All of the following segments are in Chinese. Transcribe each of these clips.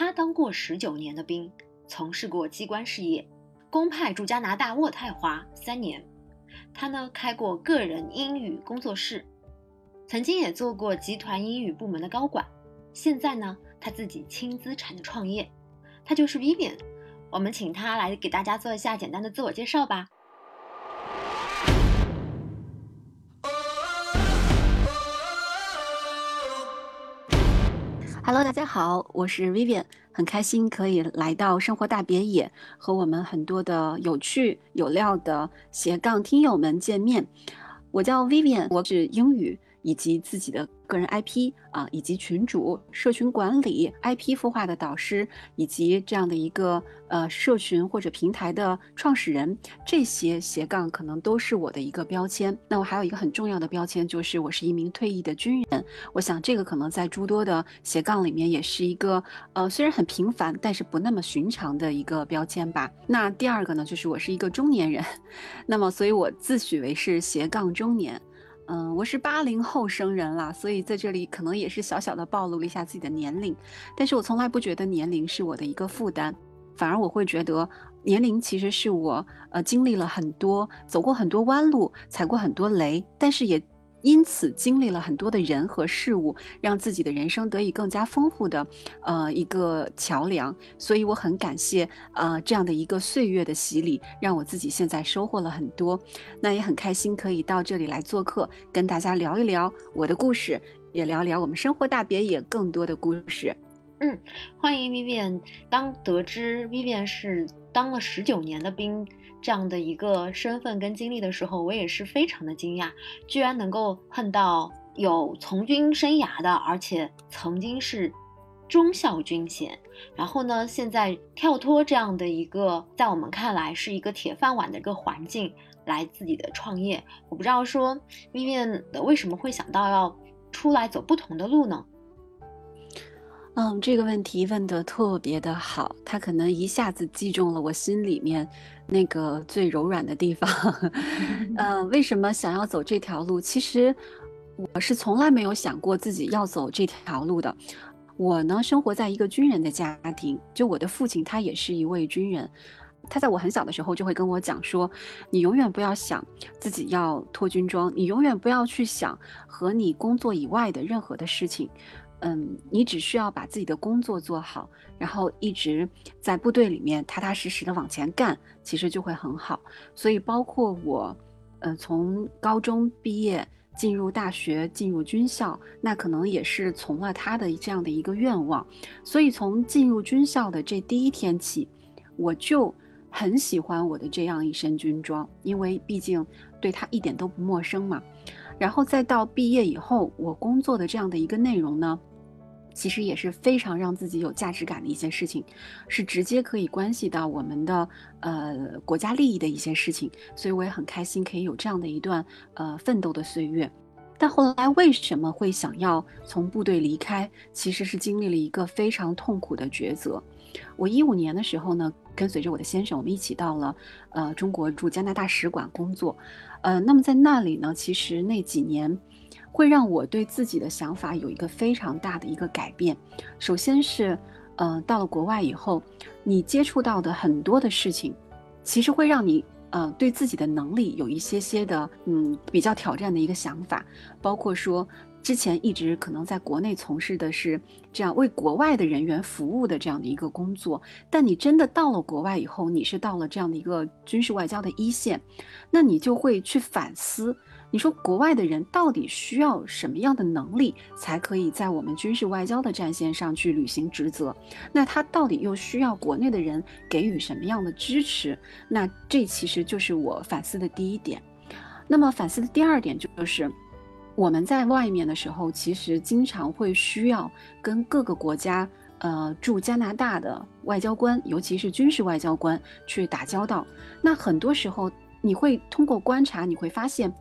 他当过十九年的兵，从事过机关事业，公派驻加拿大渥太华三年。他呢开过个人英语工作室，曾经也做过集团英语部门的高管。现在呢，他自己轻资产的创业。他就是 Vivian，我们请他来给大家做一下简单的自我介绍吧。Hello，大家好，我是 Vivian，很开心可以来到生活大别野，和我们很多的有趣有料的斜杠听友们见面。我叫 Vivian，我是英语。以及自己的个人 IP 啊，以及群主、社群管理、IP 孵化的导师，以及这样的一个呃社群或者平台的创始人，这些斜杠可能都是我的一个标签。那我还有一个很重要的标签，就是我是一名退役的军人。我想这个可能在诸多的斜杠里面也是一个呃虽然很平凡，但是不那么寻常的一个标签吧。那第二个呢，就是我是一个中年人，那么所以我自诩为是斜杠中年。嗯，我是八零后生人啦，所以在这里可能也是小小的暴露了一下自己的年龄，但是我从来不觉得年龄是我的一个负担，反而我会觉得年龄其实是我呃经历了很多，走过很多弯路，踩过很多雷，但是也。因此，经历了很多的人和事物，让自己的人生得以更加丰富的，呃，一个桥梁。所以我很感谢，呃，这样的一个岁月的洗礼，让我自己现在收获了很多。那也很开心可以到这里来做客，跟大家聊一聊我的故事，也聊聊我们生活大别野更多的故事。嗯，欢迎 Vivian。当得知 Vivian 是当了十九年的兵。这样的一个身份跟经历的时候，我也是非常的惊讶，居然能够碰到有从军生涯的，而且曾经是中校军衔，然后呢，现在跳脱这样的一个在我们看来是一个铁饭碗的一个环境来自己的创业。我不知道说 Vivian 为什么会想到要出来走不同的路呢？嗯，这个问题问得特别的好，他可能一下子击中了我心里面那个最柔软的地方。嗯，为什么想要走这条路？其实我是从来没有想过自己要走这条路的。我呢，生活在一个军人的家庭，就我的父亲他也是一位军人，他在我很小的时候就会跟我讲说，你永远不要想自己要脱军装，你永远不要去想和你工作以外的任何的事情。嗯，你只需要把自己的工作做好，然后一直在部队里面踏踏实实的往前干，其实就会很好。所以，包括我，呃，从高中毕业进入大学，进入军校，那可能也是从了他的这样的一个愿望。所以，从进入军校的这第一天起，我就很喜欢我的这样一身军装，因为毕竟对他一点都不陌生嘛。然后再到毕业以后，我工作的这样的一个内容呢？其实也是非常让自己有价值感的一件事情，是直接可以关系到我们的呃国家利益的一些事情，所以我也很开心可以有这样的一段呃奋斗的岁月。但后来为什么会想要从部队离开？其实是经历了一个非常痛苦的抉择。我一五年的时候呢，跟随着我的先生，我们一起到了呃中国驻加拿大使馆工作，呃，那么在那里呢，其实那几年。会让我对自己的想法有一个非常大的一个改变。首先是，呃，到了国外以后，你接触到的很多的事情，其实会让你，呃，对自己的能力有一些些的，嗯，比较挑战的一个想法。包括说，之前一直可能在国内从事的是这样为国外的人员服务的这样的一个工作，但你真的到了国外以后，你是到了这样的一个军事外交的一线，那你就会去反思。你说国外的人到底需要什么样的能力，才可以在我们军事外交的战线上去履行职责？那他到底又需要国内的人给予什么样的支持？那这其实就是我反思的第一点。那么反思的第二点就是，我们在外面的时候，其实经常会需要跟各个国家，呃，驻加拿大的外交官，尤其是军事外交官去打交道。那很多时候，你会通过观察，你会发现。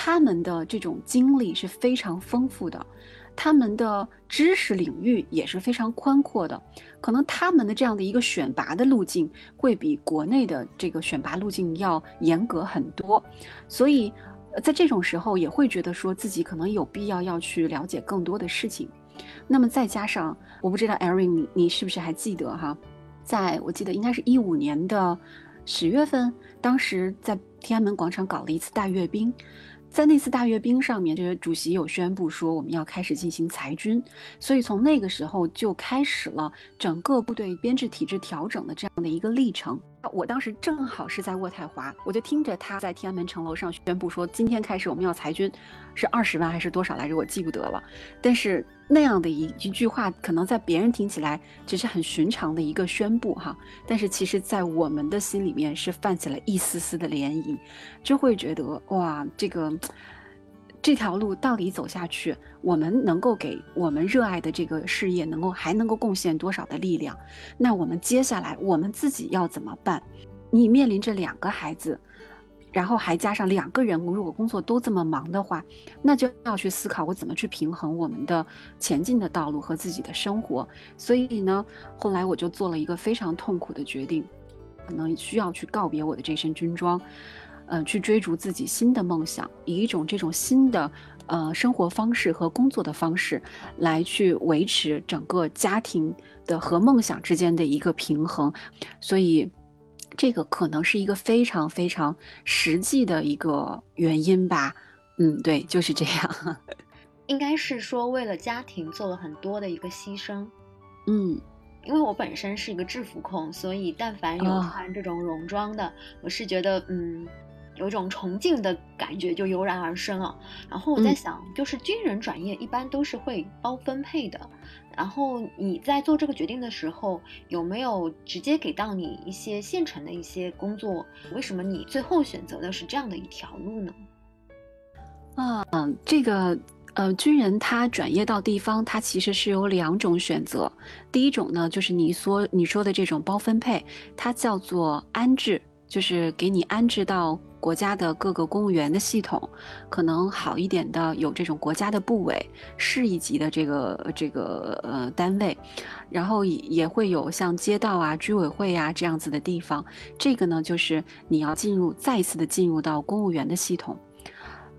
他们的这种经历是非常丰富的，他们的知识领域也是非常宽阔的，可能他们的这样的一个选拔的路径会比国内的这个选拔路径要严格很多，所以在这种时候也会觉得说自己可能有必要要去了解更多的事情。那么再加上，我不知道 Erin 你你是不是还记得哈，在我记得应该是一五年的十月份，当时在天安门广场搞了一次大阅兵。在那次大阅兵上面，这个主席有宣布说我们要开始进行裁军，所以从那个时候就开始了整个部队编制体制调整的这样的一个历程。我当时正好是在渥太华，我就听着他在天安门城楼上宣布说，今天开始我们要裁军，是二十万还是多少来着？我记不得了。但是那样的一一句话，可能在别人听起来只是很寻常的一个宣布哈，但是其实在我们的心里面是泛起了一丝丝的涟漪，就会觉得哇，这个。这条路到底走下去，我们能够给我们热爱的这个事业能够还能够贡献多少的力量？那我们接下来我们自己要怎么办？你面临着两个孩子，然后还加上两个人，如果工作都这么忙的话，那就要去思考我怎么去平衡我们的前进的道路和自己的生活。所以呢，后来我就做了一个非常痛苦的决定，可能需要去告别我的这身军装。嗯，去追逐自己新的梦想，以一种这种新的呃生活方式和工作的方式，来去维持整个家庭的和梦想之间的一个平衡。所以，这个可能是一个非常非常实际的一个原因吧。嗯，对，就是这样。应该是说为了家庭做了很多的一个牺牲。嗯，因为我本身是一个制服控，所以但凡有穿这种戎装的，我是觉得嗯。有一种崇敬的感觉就油然而生啊。然后我在想，就是军人转业一般都是会包分配的。然后你在做这个决定的时候，有没有直接给到你一些现成的一些工作？为什么你最后选择的是这样的一条路呢？啊，这个呃，军人他转业到地方，他其实是有两种选择。第一种呢，就是你说你说的这种包分配，它叫做安置，就是给你安置到。国家的各个公务员的系统，可能好一点的有这种国家的部委、市一级的这个这个呃单位，然后也也会有像街道啊、居委会啊这样子的地方。这个呢，就是你要进入再一次的进入到公务员的系统，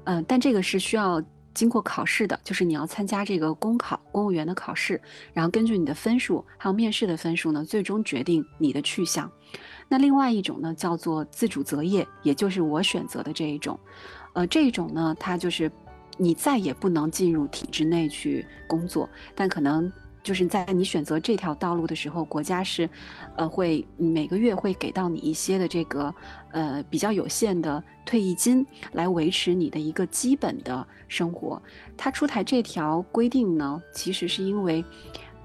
嗯，但这个是需要经过考试的，就是你要参加这个公考，公务员的考试，然后根据你的分数还有面试的分数呢，最终决定你的去向。那另外一种呢，叫做自主择业，也就是我选择的这一种，呃，这一种呢，它就是你再也不能进入体制内去工作，但可能就是在你选择这条道路的时候，国家是，呃，会每个月会给到你一些的这个呃比较有限的退役金，来维持你的一个基本的生活。它出台这条规定呢，其实是因为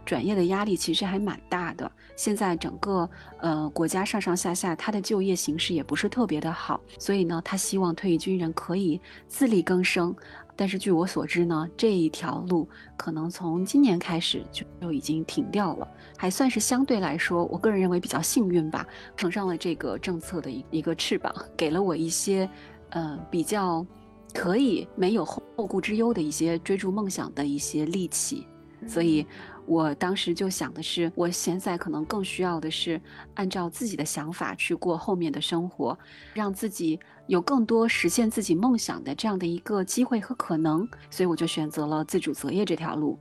转业的压力其实还蛮大的。现在整个呃国家上上下下，他的就业形势也不是特别的好，所以呢，他希望退役军人可以自力更生。但是据我所知呢，这一条路可能从今年开始就就已经停掉了，还算是相对来说，我个人认为比较幸运吧，乘上了这个政策的一一个翅膀，给了我一些呃比较可以没有后顾之忧的一些追逐梦想的一些力气，所以。我当时就想的是，我现在可能更需要的是按照自己的想法去过后面的生活，让自己有更多实现自己梦想的这样的一个机会和可能，所以我就选择了自主择业这条路。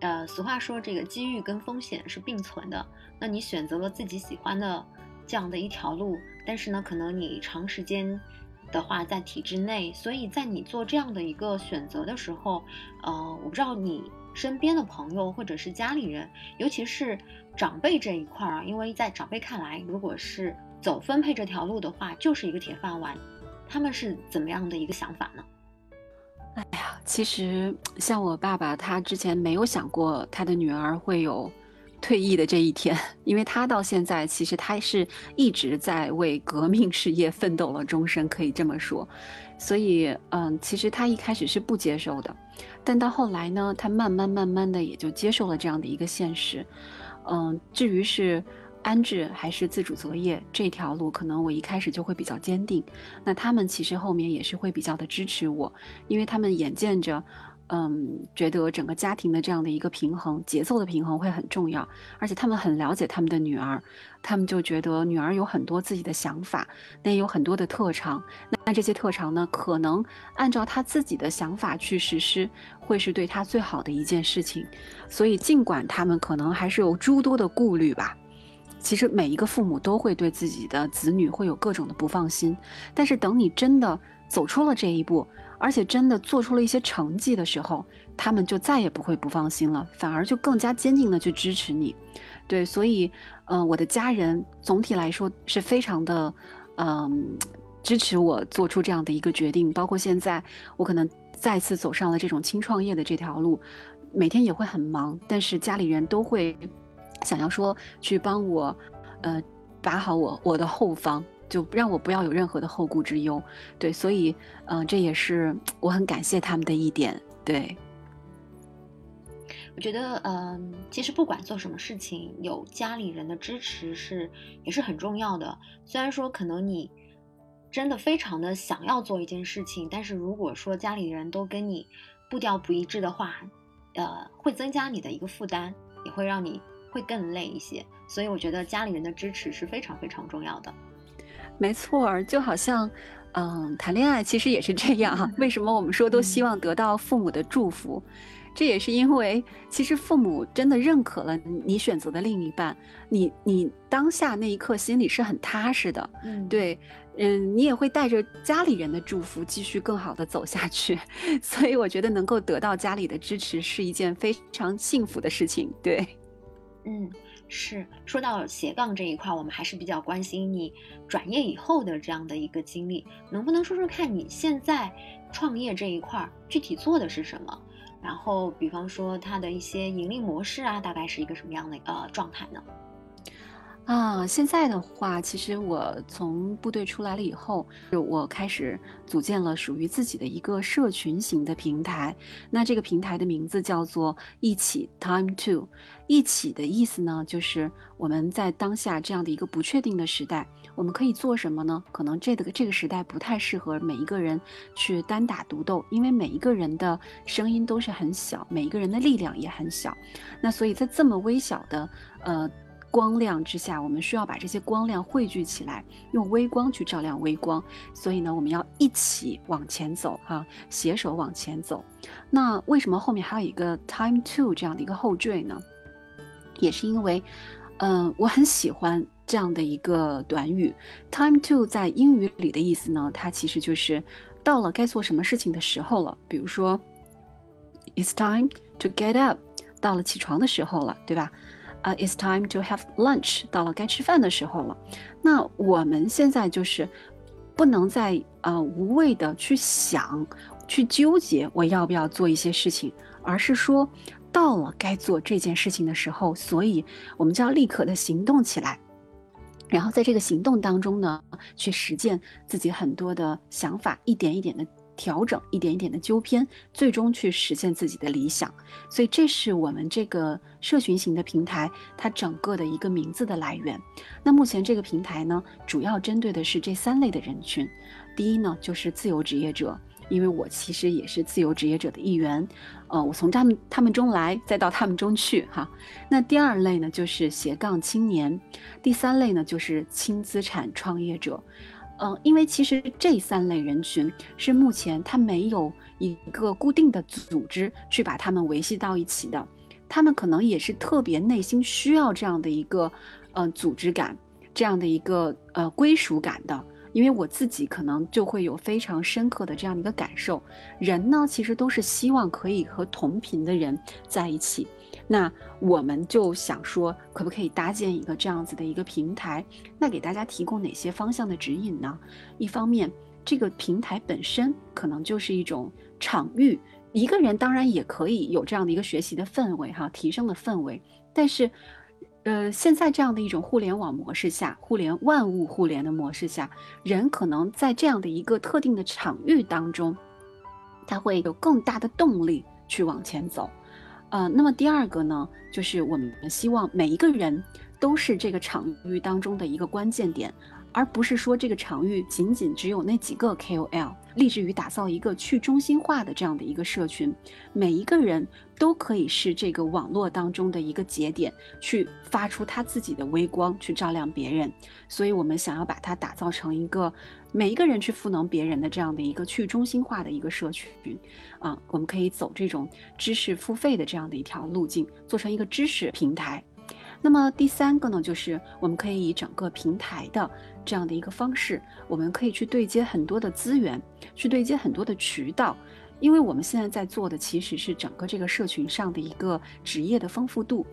呃，俗话说这个机遇跟风险是并存的，那你选择了自己喜欢的这样的一条路，但是呢，可能你长时间的话在体制内，所以在你做这样的一个选择的时候，呃，我不知道你。身边的朋友或者是家里人，尤其是长辈这一块儿啊，因为在长辈看来，如果是走分配这条路的话，就是一个铁饭碗。他们是怎么样的一个想法呢？哎呀，其实像我爸爸，他之前没有想过他的女儿会有退役的这一天，因为他到现在其实他是一直在为革命事业奋斗了终身，可以这么说。所以，嗯，其实他一开始是不接受的。但到后来呢，他慢慢慢慢的也就接受了这样的一个现实，嗯，至于是安置还是自主择业这条路，可能我一开始就会比较坚定。那他们其实后面也是会比较的支持我，因为他们眼见着，嗯，觉得整个家庭的这样的一个平衡、节奏的平衡会很重要，而且他们很了解他们的女儿，他们就觉得女儿有很多自己的想法，那也有很多的特长，那这些特长呢，可能按照他自己的想法去实施，会是对他最好的一件事情。所以，尽管他们可能还是有诸多的顾虑吧，其实每一个父母都会对自己的子女会有各种的不放心，但是等你真的走出了这一步。而且真的做出了一些成绩的时候，他们就再也不会不放心了，反而就更加坚定的去支持你。对，所以，嗯，我的家人总体来说是非常的，嗯，支持我做出这样的一个决定。包括现在，我可能再次走上了这种轻创业的这条路，每天也会很忙，但是家里人都会想要说去帮我，呃，把好我我的后方。就让我不要有任何的后顾之忧，对，所以，嗯，这也是我很感谢他们的一点。对，我觉得，嗯，其实不管做什么事情，有家里人的支持是也是很重要的。虽然说可能你真的非常的想要做一件事情，但是如果说家里人都跟你步调不一致的话，呃，会增加你的一个负担，也会让你会更累一些。所以我觉得家里人的支持是非常非常重要的。没错，就好像，嗯，谈恋爱其实也是这样哈。为什么我们说都希望得到父母的祝福？这也是因为，其实父母真的认可了你选择的另一半，你你当下那一刻心里是很踏实的。嗯，对，嗯，你也会带着家里人的祝福继续更好的走下去。所以我觉得能够得到家里的支持是一件非常幸福的事情。对，嗯。是说到斜杠这一块，我们还是比较关心你转业以后的这样的一个经历，能不能说说看你现在创业这一块具体做的是什么？然后，比方说它的一些盈利模式啊，大概是一个什么样的呃状态呢？啊，现在的话，其实我从部队出来了以后，就我开始组建了属于自己的一个社群型的平台。那这个平台的名字叫做“一起 Time Two”。一起的意思呢，就是我们在当下这样的一个不确定的时代，我们可以做什么呢？可能这个这个时代不太适合每一个人去单打独斗，因为每一个人的声音都是很小，每一个人的力量也很小。那所以在这么微小的呃。光亮之下，我们需要把这些光亮汇聚起来，用微光去照亮微光。所以呢，我们要一起往前走，哈，携手往前走。那为什么后面还有一个 time to 这样的一个后缀呢？也是因为，嗯，我很喜欢这样的一个短语。time to 在英语里的意思呢，它其实就是到了该做什么事情的时候了。比如说，it's time to get up，到了起床的时候了，对吧？啊，It's time to have lunch。到了该吃饭的时候了。那我们现在就是不能再啊无谓的去想、去纠结我要不要做一些事情，而是说到了该做这件事情的时候，所以我们就要立刻的行动起来。然后在这个行动当中呢，去实践自己很多的想法，一点一点的。调整一点一点的纠偏，最终去实现自己的理想。所以，这是我们这个社群型的平台它整个的一个名字的来源。那目前这个平台呢，主要针对的是这三类的人群。第一呢，就是自由职业者，因为我其实也是自由职业者的一员。呃，我从他们他们中来，再到他们中去，哈。那第二类呢，就是斜杠青年。第三类呢，就是轻资产创业者。嗯，因为其实这三类人群是目前他没有一个固定的组织去把他们维系到一起的，他们可能也是特别内心需要这样的一个，呃，组织感，这样的一个呃归属感的。因为我自己可能就会有非常深刻的这样的一个感受，人呢其实都是希望可以和同频的人在一起。那我们就想说，可不可以搭建一个这样子的一个平台？那给大家提供哪些方向的指引呢？一方面，这个平台本身可能就是一种场域，一个人当然也可以有这样的一个学习的氛围，哈，提升的氛围。但是，呃，现在这样的一种互联网模式下，互联万物互联的模式下，人可能在这样的一个特定的场域当中，他会有更大的动力去往前走。呃，那么第二个呢，就是我们希望每一个人都是这个场域当中的一个关键点，而不是说这个场域仅仅只有那几个 KOL，立志于打造一个去中心化的这样的一个社群，每一个人都可以是这个网络当中的一个节点，去发出他自己的微光，去照亮别人。所以，我们想要把它打造成一个每一个人去赋能别人的这样的一个去中心化的一个社群。啊，我们可以走这种知识付费的这样的一条路径，做成一个知识平台。那么第三个呢，就是我们可以以整个平台的这样的一个方式，我们可以去对接很多的资源，去对接很多的渠道，因为我们现在在做的其实是整个这个社群上的一个职业的丰富度。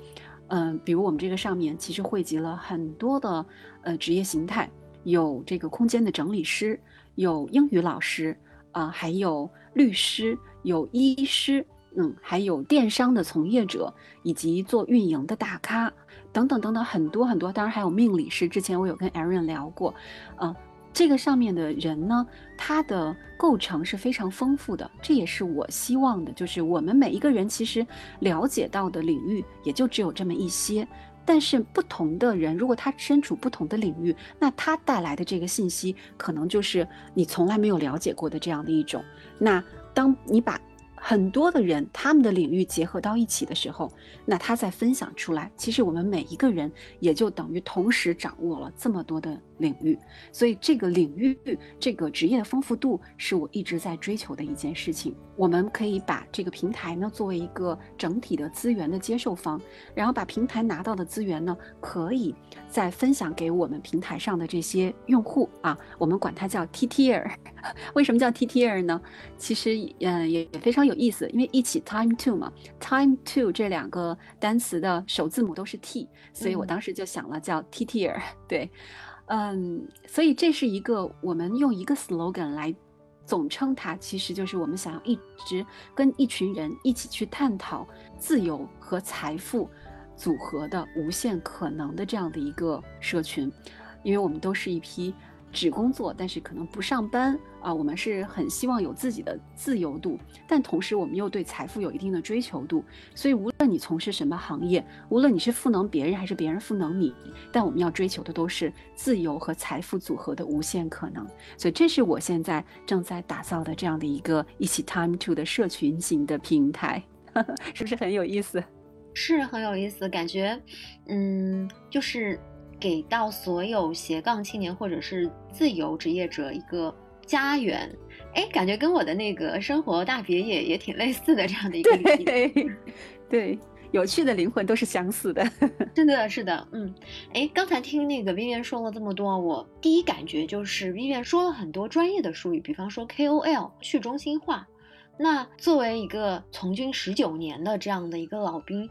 嗯，比如我们这个上面其实汇集了很多的呃职业形态，有这个空间的整理师，有英语老师啊，还有律师，有医师，嗯，还有电商的从业者，以及做运营的大咖。等等等等，很多很多，当然还有命理师。之前我有跟 Aaron 聊过，嗯，这个上面的人呢，他的构成是非常丰富的。这也是我希望的，就是我们每一个人其实了解到的领域也就只有这么一些。但是不同的人，如果他身处不同的领域，那他带来的这个信息，可能就是你从来没有了解过的这样的一种。那当你把很多的人，他们的领域结合到一起的时候，那他再分享出来，其实我们每一个人也就等于同时掌握了这么多的领域，所以这个领域这个职业的丰富度是我一直在追求的一件事情。我们可以把这个平台呢作为一个整体的资源的接受方，然后把平台拿到的资源呢，可以再分享给我们平台上的这些用户啊，我们管它叫 T Tier。为什么叫 T Tier 呢？其实嗯也也非常有意思，因为一起 Time Two 嘛，Time Two 这两个单词的首字母都是 T，所以我当时就想了叫 T Tier。对，嗯，嗯所以这是一个我们用一个 slogan 来。总称它其实就是我们想要一直跟一群人一起去探讨自由和财富组合的无限可能的这样的一个社群，因为我们都是一批。只工作，但是可能不上班啊。我们是很希望有自己的自由度，但同时我们又对财富有一定的追求度。所以无论你从事什么行业，无论你是赋能别人还是别人赋能你，但我们要追求的都是自由和财富组合的无限可能。所以这是我现在正在打造的这样的一个一起 Time to 的社群型的平台，是不是很有意思？是很有意思，感觉，嗯，就是。给到所有斜杠青年或者是自由职业者一个家园，哎，感觉跟我的那个生活大别野也挺类似的，这样的一个对，对，有趣的灵魂都是相似的，是的，是的，嗯，哎，刚才听那个 Vivian 说了这么多，我第一感觉就是 Vivian 说了很多专业的术语，比方说 KOL 去中心化。那作为一个从军十九年的这样的一个老兵，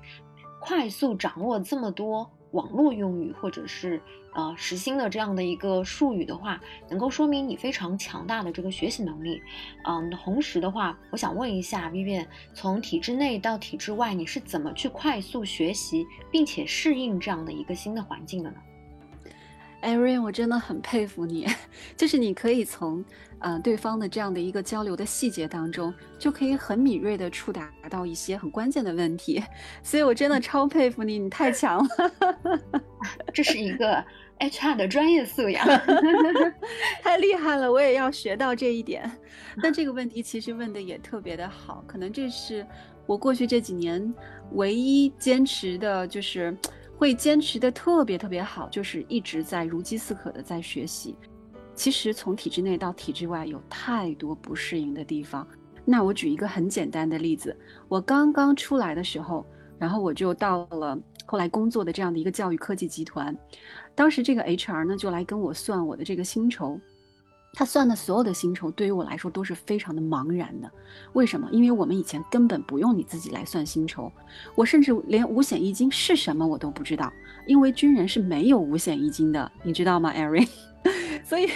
快速掌握这么多。网络用语或者是呃实心的这样的一个术语的话，能够说明你非常强大的这个学习能力。嗯，同时的话，我想问一下 Vivian，从体制内到体制外，你是怎么去快速学习并且适应这样的一个新的环境的呢？艾瑞，我真的很佩服你，就是你可以从，呃，对方的这样的一个交流的细节当中，就可以很敏锐的触达到一些很关键的问题，所以我真的超佩服你，你太强了，这是一个 HR 的专业素养，太厉害了，我也要学到这一点。那这个问题其实问的也特别的好，可能这是我过去这几年唯一坚持的，就是。会坚持的特别特别好，就是一直在如饥似渴的在学习。其实从体制内到体制外有太多不适应的地方。那我举一个很简单的例子，我刚刚出来的时候，然后我就到了后来工作的这样的一个教育科技集团，当时这个 HR 呢就来跟我算我的这个薪酬。他算的所有的薪酬对于我来说都是非常的茫然的，为什么？因为我们以前根本不用你自己来算薪酬，我甚至连五险一金是什么我都不知道，因为军人是没有五险一金的，你知道吗，Erin？所以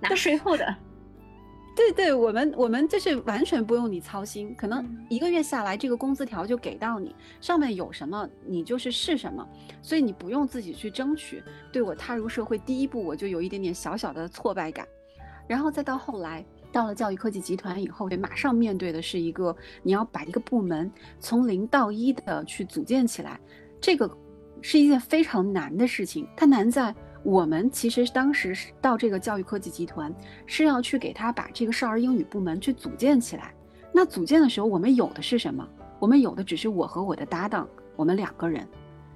拿税后的。对对，我们我们就是完全不用你操心，可能一个月下来这个工资条就给到你，上面有什么你就是是什么，所以你不用自己去争取。对我踏入社会第一步，我就有一点点小小的挫败感。然后再到后来，到了教育科技集团以后，对，马上面对的是一个你要把一个部门从零到一的去组建起来，这个是一件非常难的事情。它难在我们其实当时是到这个教育科技集团，是要去给他把这个少儿英语部门去组建起来。那组建的时候，我们有的是什么？我们有的只是我和我的搭档，我们两个人，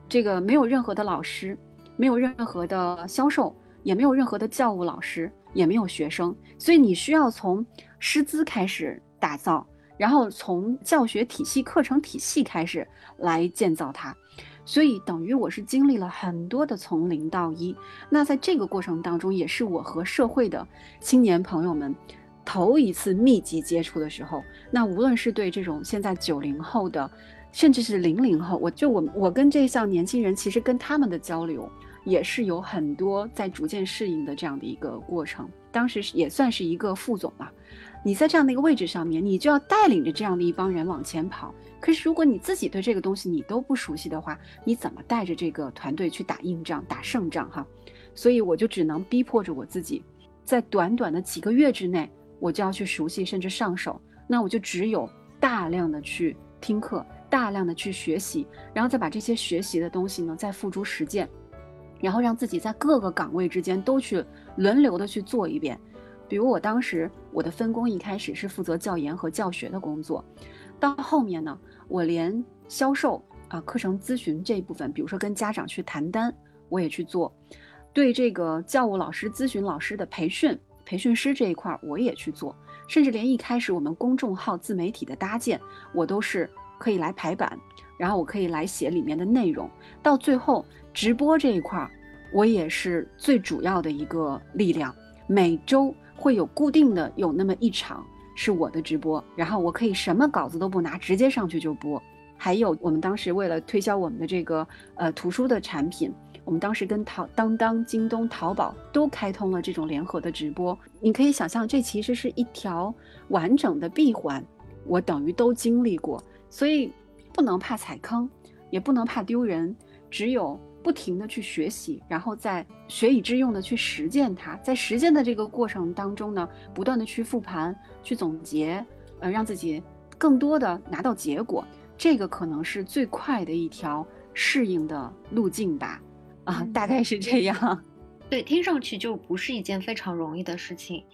这个没有任何的老师，没有任何的销售，也没有任何的教务老师，也没有学生。所以你需要从师资开始打造，然后从教学体系、课程体系开始来建造它。所以等于我是经历了很多的从零到一，那在这个过程当中，也是我和社会的青年朋友们头一次密集接触的时候。那无论是对这种现在九零后的，甚至是零零后，我就我我跟这一项年轻人，其实跟他们的交流也是有很多在逐渐适应的这样的一个过程。当时也算是一个副总嘛，你在这样的一个位置上面，你就要带领着这样的一帮人往前跑。可是，如果你自己对这个东西你都不熟悉的话，你怎么带着这个团队去打硬仗、打胜仗？哈，所以我就只能逼迫着我自己，在短短的几个月之内，我就要去熟悉甚至上手。那我就只有大量的去听课，大量的去学习，然后再把这些学习的东西呢，再付诸实践，然后让自己在各个岗位之间都去轮流的去做一遍。比如我当时我的分工一开始是负责教研和教学的工作，到后面呢。我连销售啊、课程咨询这一部分，比如说跟家长去谈单，我也去做；对这个教务老师、咨询老师的培训、培训师这一块儿，我也去做。甚至连一开始我们公众号自媒体的搭建，我都是可以来排版，然后我可以来写里面的内容。到最后直播这一块儿，我也是最主要的一个力量。每周会有固定的有那么一场。是我的直播，然后我可以什么稿子都不拿，直接上去就播。还有我们当时为了推销我们的这个呃图书的产品，我们当时跟淘当当、京东、淘宝都开通了这种联合的直播。你可以想象，这其实是一条完整的闭环，我等于都经历过，所以不能怕踩坑，也不能怕丢人，只有。不停的去学习，然后在学以致用的去实践它，在实践的这个过程当中呢，不断的去复盘、去总结，呃，让自己更多的拿到结果，这个可能是最快的一条适应的路径吧，啊，大概是这样。对，听上去就不是一件非常容易的事情，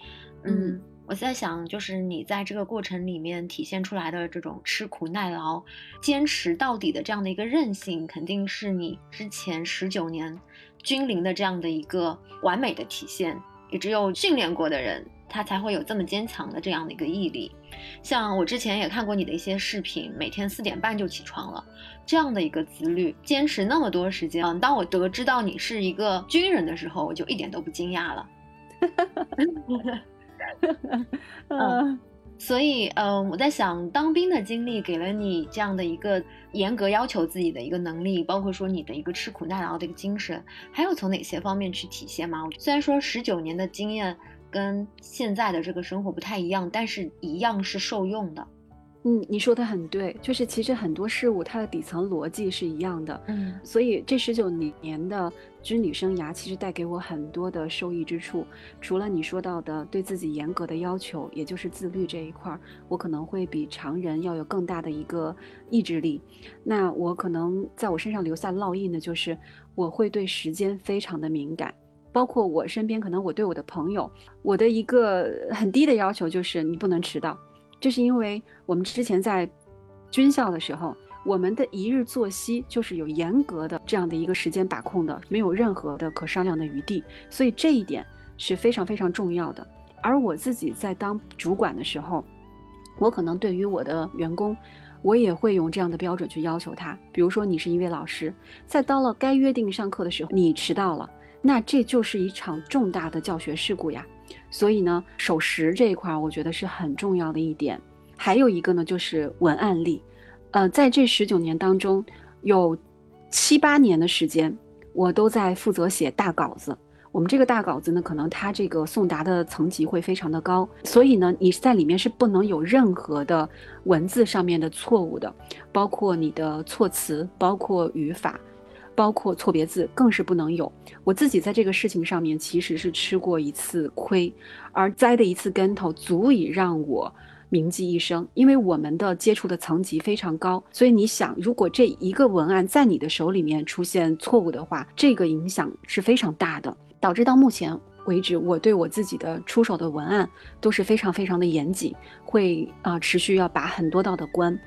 嗯。我在想，就是你在这个过程里面体现出来的这种吃苦耐劳、坚持到底的这样的一个韧性，肯定是你之前十九年军龄的这样的一个完美的体现。也只有训练过的人，他才会有这么坚强的这样的一个毅力。像我之前也看过你的一些视频，每天四点半就起床了，这样的一个自律，坚持那么多时间。嗯，当我得知到你是一个军人的时候，我就一点都不惊讶了。嗯，所以，嗯，我在想，当兵的经历给了你这样的一个严格要求自己的一个能力，包括说你的一个吃苦耐劳的一个精神，还有从哪些方面去体现吗？虽然说十九年的经验跟现在的这个生活不太一样，但是一样是受用的。嗯，你说的很对，就是其实很多事物它的底层逻辑是一样的。嗯，所以这十九年的军旅生涯其实带给我很多的受益之处。除了你说到的对自己严格的要求，也就是自律这一块儿，我可能会比常人要有更大的一个意志力。那我可能在我身上留下烙印的就是我会对时间非常的敏感，包括我身边可能我对我的朋友，我的一个很低的要求就是你不能迟到。这是因为我们之前在军校的时候，我们的一日作息就是有严格的这样的一个时间把控的，没有任何的可商量的余地，所以这一点是非常非常重要的。而我自己在当主管的时候，我可能对于我的员工，我也会用这样的标准去要求他。比如说，你是一位老师，在到了该约定上课的时候，你迟到了，那这就是一场重大的教学事故呀。所以呢，守时这一块儿，我觉得是很重要的一点。还有一个呢，就是文案力。呃，在这十九年当中，有七八年的时间，我都在负责写大稿子。我们这个大稿子呢，可能它这个送达的层级会非常的高，所以呢，你在里面是不能有任何的文字上面的错误的，包括你的措辞，包括语法。包括错别字更是不能有。我自己在这个事情上面其实是吃过一次亏，而栽的一次跟头足以让我铭记一生，因为我们的接触的层级非常高，所以你想，如果这一个文案在你的手里面出现错误的话，这个影响是非常大的，导致到目前为止，我对我自己的出手的文案都是非常非常的严谨，会啊持续要把很多道的关，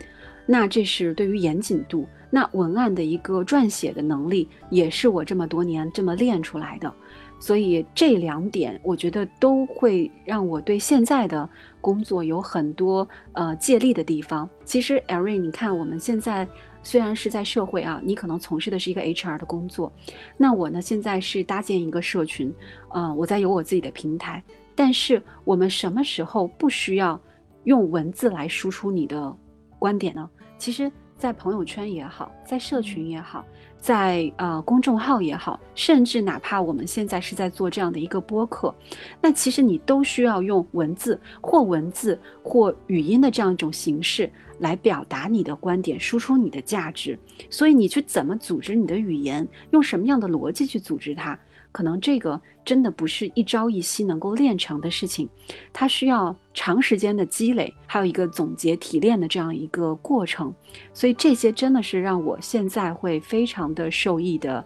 那这是对于严谨度，那文案的一个撰写的能力，也是我这么多年这么练出来的。所以这两点，我觉得都会让我对现在的工作有很多呃借力的地方。其实艾瑞你看我们现在虽然是在社会啊，你可能从事的是一个 HR 的工作，那我呢现在是搭建一个社群，呃，我在有我自己的平台。但是我们什么时候不需要用文字来输出你的观点呢？其实，在朋友圈也好，在社群也好。在呃公众号也好，甚至哪怕我们现在是在做这样的一个播客，那其实你都需要用文字或文字或语音的这样一种形式来表达你的观点，输出你的价值。所以你去怎么组织你的语言，用什么样的逻辑去组织它？可能这个真的不是一朝一夕能够练成的事情，它需要长时间的积累，还有一个总结提炼的这样一个过程。所以这些真的是让我现在会非常的受益的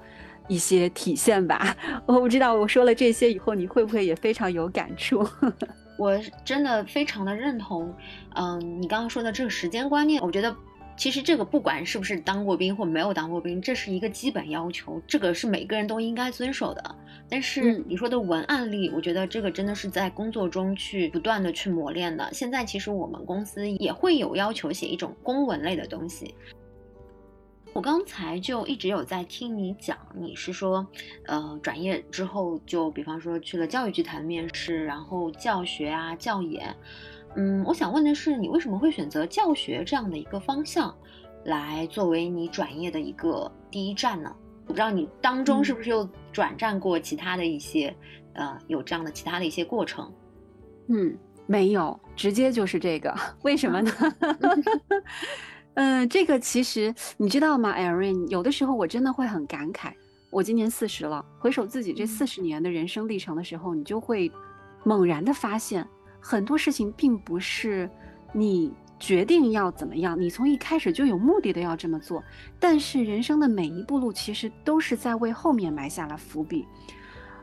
一些体现吧。我不知道我说了这些以后，你会不会也非常有感触？我真的非常的认同。嗯，你刚刚说的这个时间观念，我觉得。其实这个不管是不是当过兵或没有当过兵，这是一个基本要求，这个是每个人都应该遵守的。但是你说的文案力，我觉得这个真的是在工作中去不断的去磨练的。现在其实我们公司也会有要求写一种公文类的东西。我刚才就一直有在听你讲，你是说，呃，转业之后就比方说去了教育集团面试，然后教学啊、教研。嗯，我想问的是，你为什么会选择教学这样的一个方向，来作为你转业的一个第一站呢？我不知道你当中是不是又转战过其他的一些，呃，有这样的其他的一些过程？嗯，没有，直接就是这个。为什么呢？嗯，这个其实你知道吗 i n 有的时候我真的会很感慨，我今年四十了，回首自己这四十年的人生历程的时候，你就会猛然的发现。很多事情并不是你决定要怎么样，你从一开始就有目的的要这么做。但是人生的每一步路其实都是在为后面埋下了伏笔。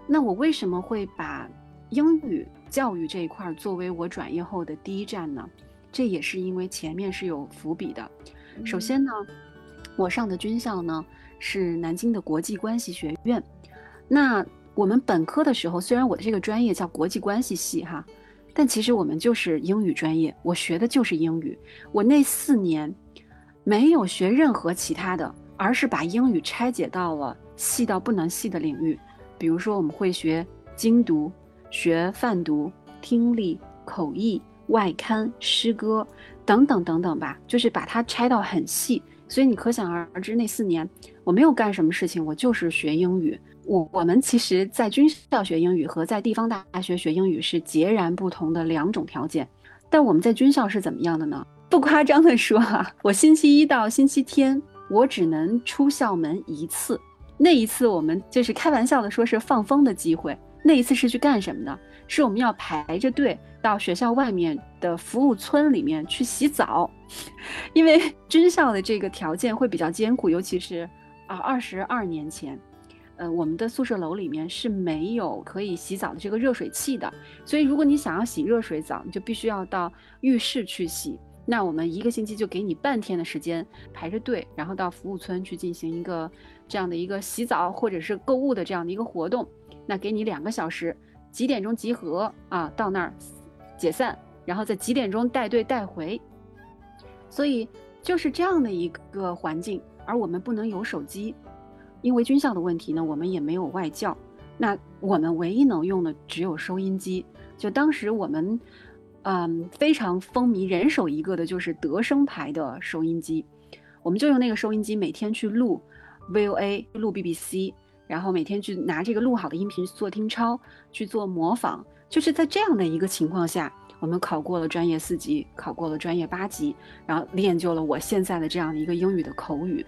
那我为什么会把英语教育这一块作为我转业后的第一站呢？这也是因为前面是有伏笔的。首先呢，我上的军校呢是南京的国际关系学院。那我们本科的时候，虽然我的这个专业叫国际关系系，哈。但其实我们就是英语专业，我学的就是英语。我那四年没有学任何其他的，而是把英语拆解到了细到不能细的领域。比如说，我们会学精读、学泛读、听力、口译、外刊、诗歌等等等等吧，就是把它拆到很细。所以你可想而知，那四年我没有干什么事情，我就是学英语。我我们其实，在军校学英语和在地方大学学英语是截然不同的两种条件。但我们在军校是怎么样的呢？不夸张的说哈，我星期一到星期天，我只能出校门一次。那一次我们就是开玩笑的说是放风的机会。那一次是去干什么的？是我们要排着队到学校外面的服务村里面去洗澡，因为军校的这个条件会比较艰苦，尤其是啊二十二年前。呃，我们的宿舍楼里面是没有可以洗澡的这个热水器的，所以如果你想要洗热水澡，你就必须要到浴室去洗。那我们一个星期就给你半天的时间排着队，然后到服务村去进行一个这样的一个洗澡或者是购物的这样的一个活动。那给你两个小时，几点钟集合啊？到那儿解散，然后在几点钟带队带回。所以就是这样的一个环境，而我们不能有手机。因为军校的问题呢，我们也没有外教，那我们唯一能用的只有收音机。就当时我们，嗯，非常风靡，人手一个的就是德声牌的收音机，我们就用那个收音机每天去录 VOA，录 BBC，然后每天去拿这个录好的音频做听抄，去做模仿。就是在这样的一个情况下，我们考过了专业四级，考过了专业八级，然后练就了我现在的这样的一个英语的口语。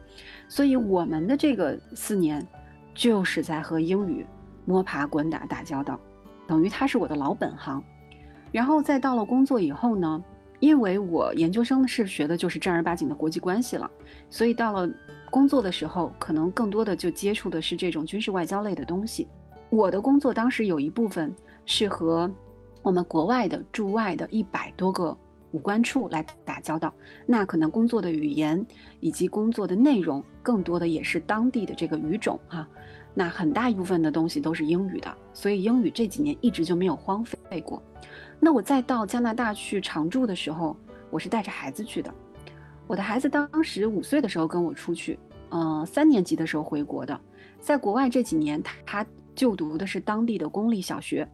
所以我们的这个四年，就是在和英语摸爬滚打打交道，等于它是我的老本行。然后再到了工作以后呢，因为我研究生是学的就是正儿八经的国际关系了，所以到了工作的时候，可能更多的就接触的是这种军事外交类的东西。我的工作当时有一部分是和我们国外的驻外的一百多个武官处来打交道，那可能工作的语言以及工作的内容，更多的也是当地的这个语种哈。那很大一部分的东西都是英语的，所以英语这几年一直就没有荒废过。那我再到加拿大去常住的时候，我是带着孩子去的。我的孩子当时五岁的时候跟我出去，嗯，三年级的时候回国的。在国外这几年，他他就读的是当地的公立小学，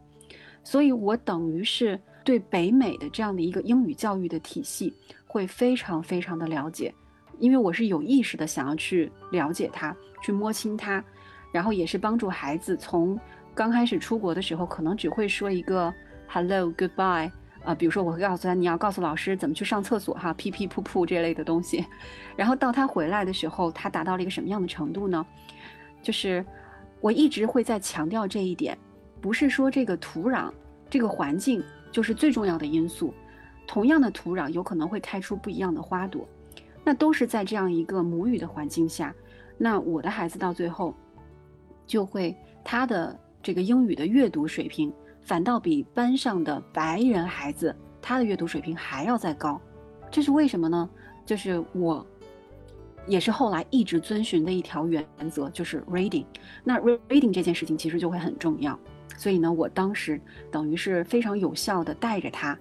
所以我等于是对北美的这样的一个英语教育的体系会非常非常的了解，因为我是有意识的想要去了解它，去摸清它。然后也是帮助孩子从刚开始出国的时候，可能只会说一个 hello goodbye 啊，比如说我会告诉他你要告诉老师怎么去上厕所哈，屁屁噗噗这类的东西。然后到他回来的时候，他达到了一个什么样的程度呢？就是我一直会在强调这一点，不是说这个土壤、这个环境就是最重要的因素，同样的土壤有可能会开出不一样的花朵，那都是在这样一个母语的环境下，那我的孩子到最后。就会他的这个英语的阅读水平，反倒比班上的白人孩子他的阅读水平还要再高，这是为什么呢？就是我，也是后来一直遵循的一条原则，就是 reading。那 reading 这件事情其实就会很重要，所以呢，我当时等于是非常有效的带着他，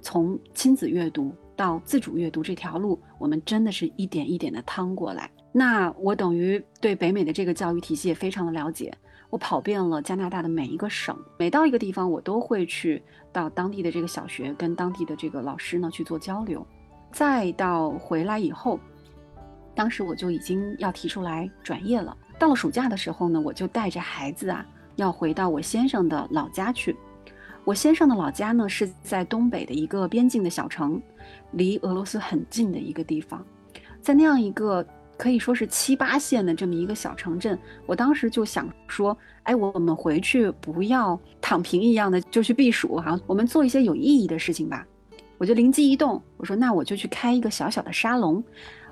从亲子阅读到自主阅读这条路，我们真的是一点一点的趟过来。那我等于对北美的这个教育体系也非常的了解，我跑遍了加拿大的每一个省，每到一个地方，我都会去到当地的这个小学，跟当地的这个老师呢去做交流。再到回来以后，当时我就已经要提出来转业了。到了暑假的时候呢，我就带着孩子啊，要回到我先生的老家去。我先生的老家呢是在东北的一个边境的小城，离俄罗斯很近的一个地方，在那样一个。可以说是七八线的这么一个小城镇，我当时就想说，哎，我们回去不要躺平一样的就去避暑哈，我们做一些有意义的事情吧。我就灵机一动，我说那我就去开一个小小的沙龙，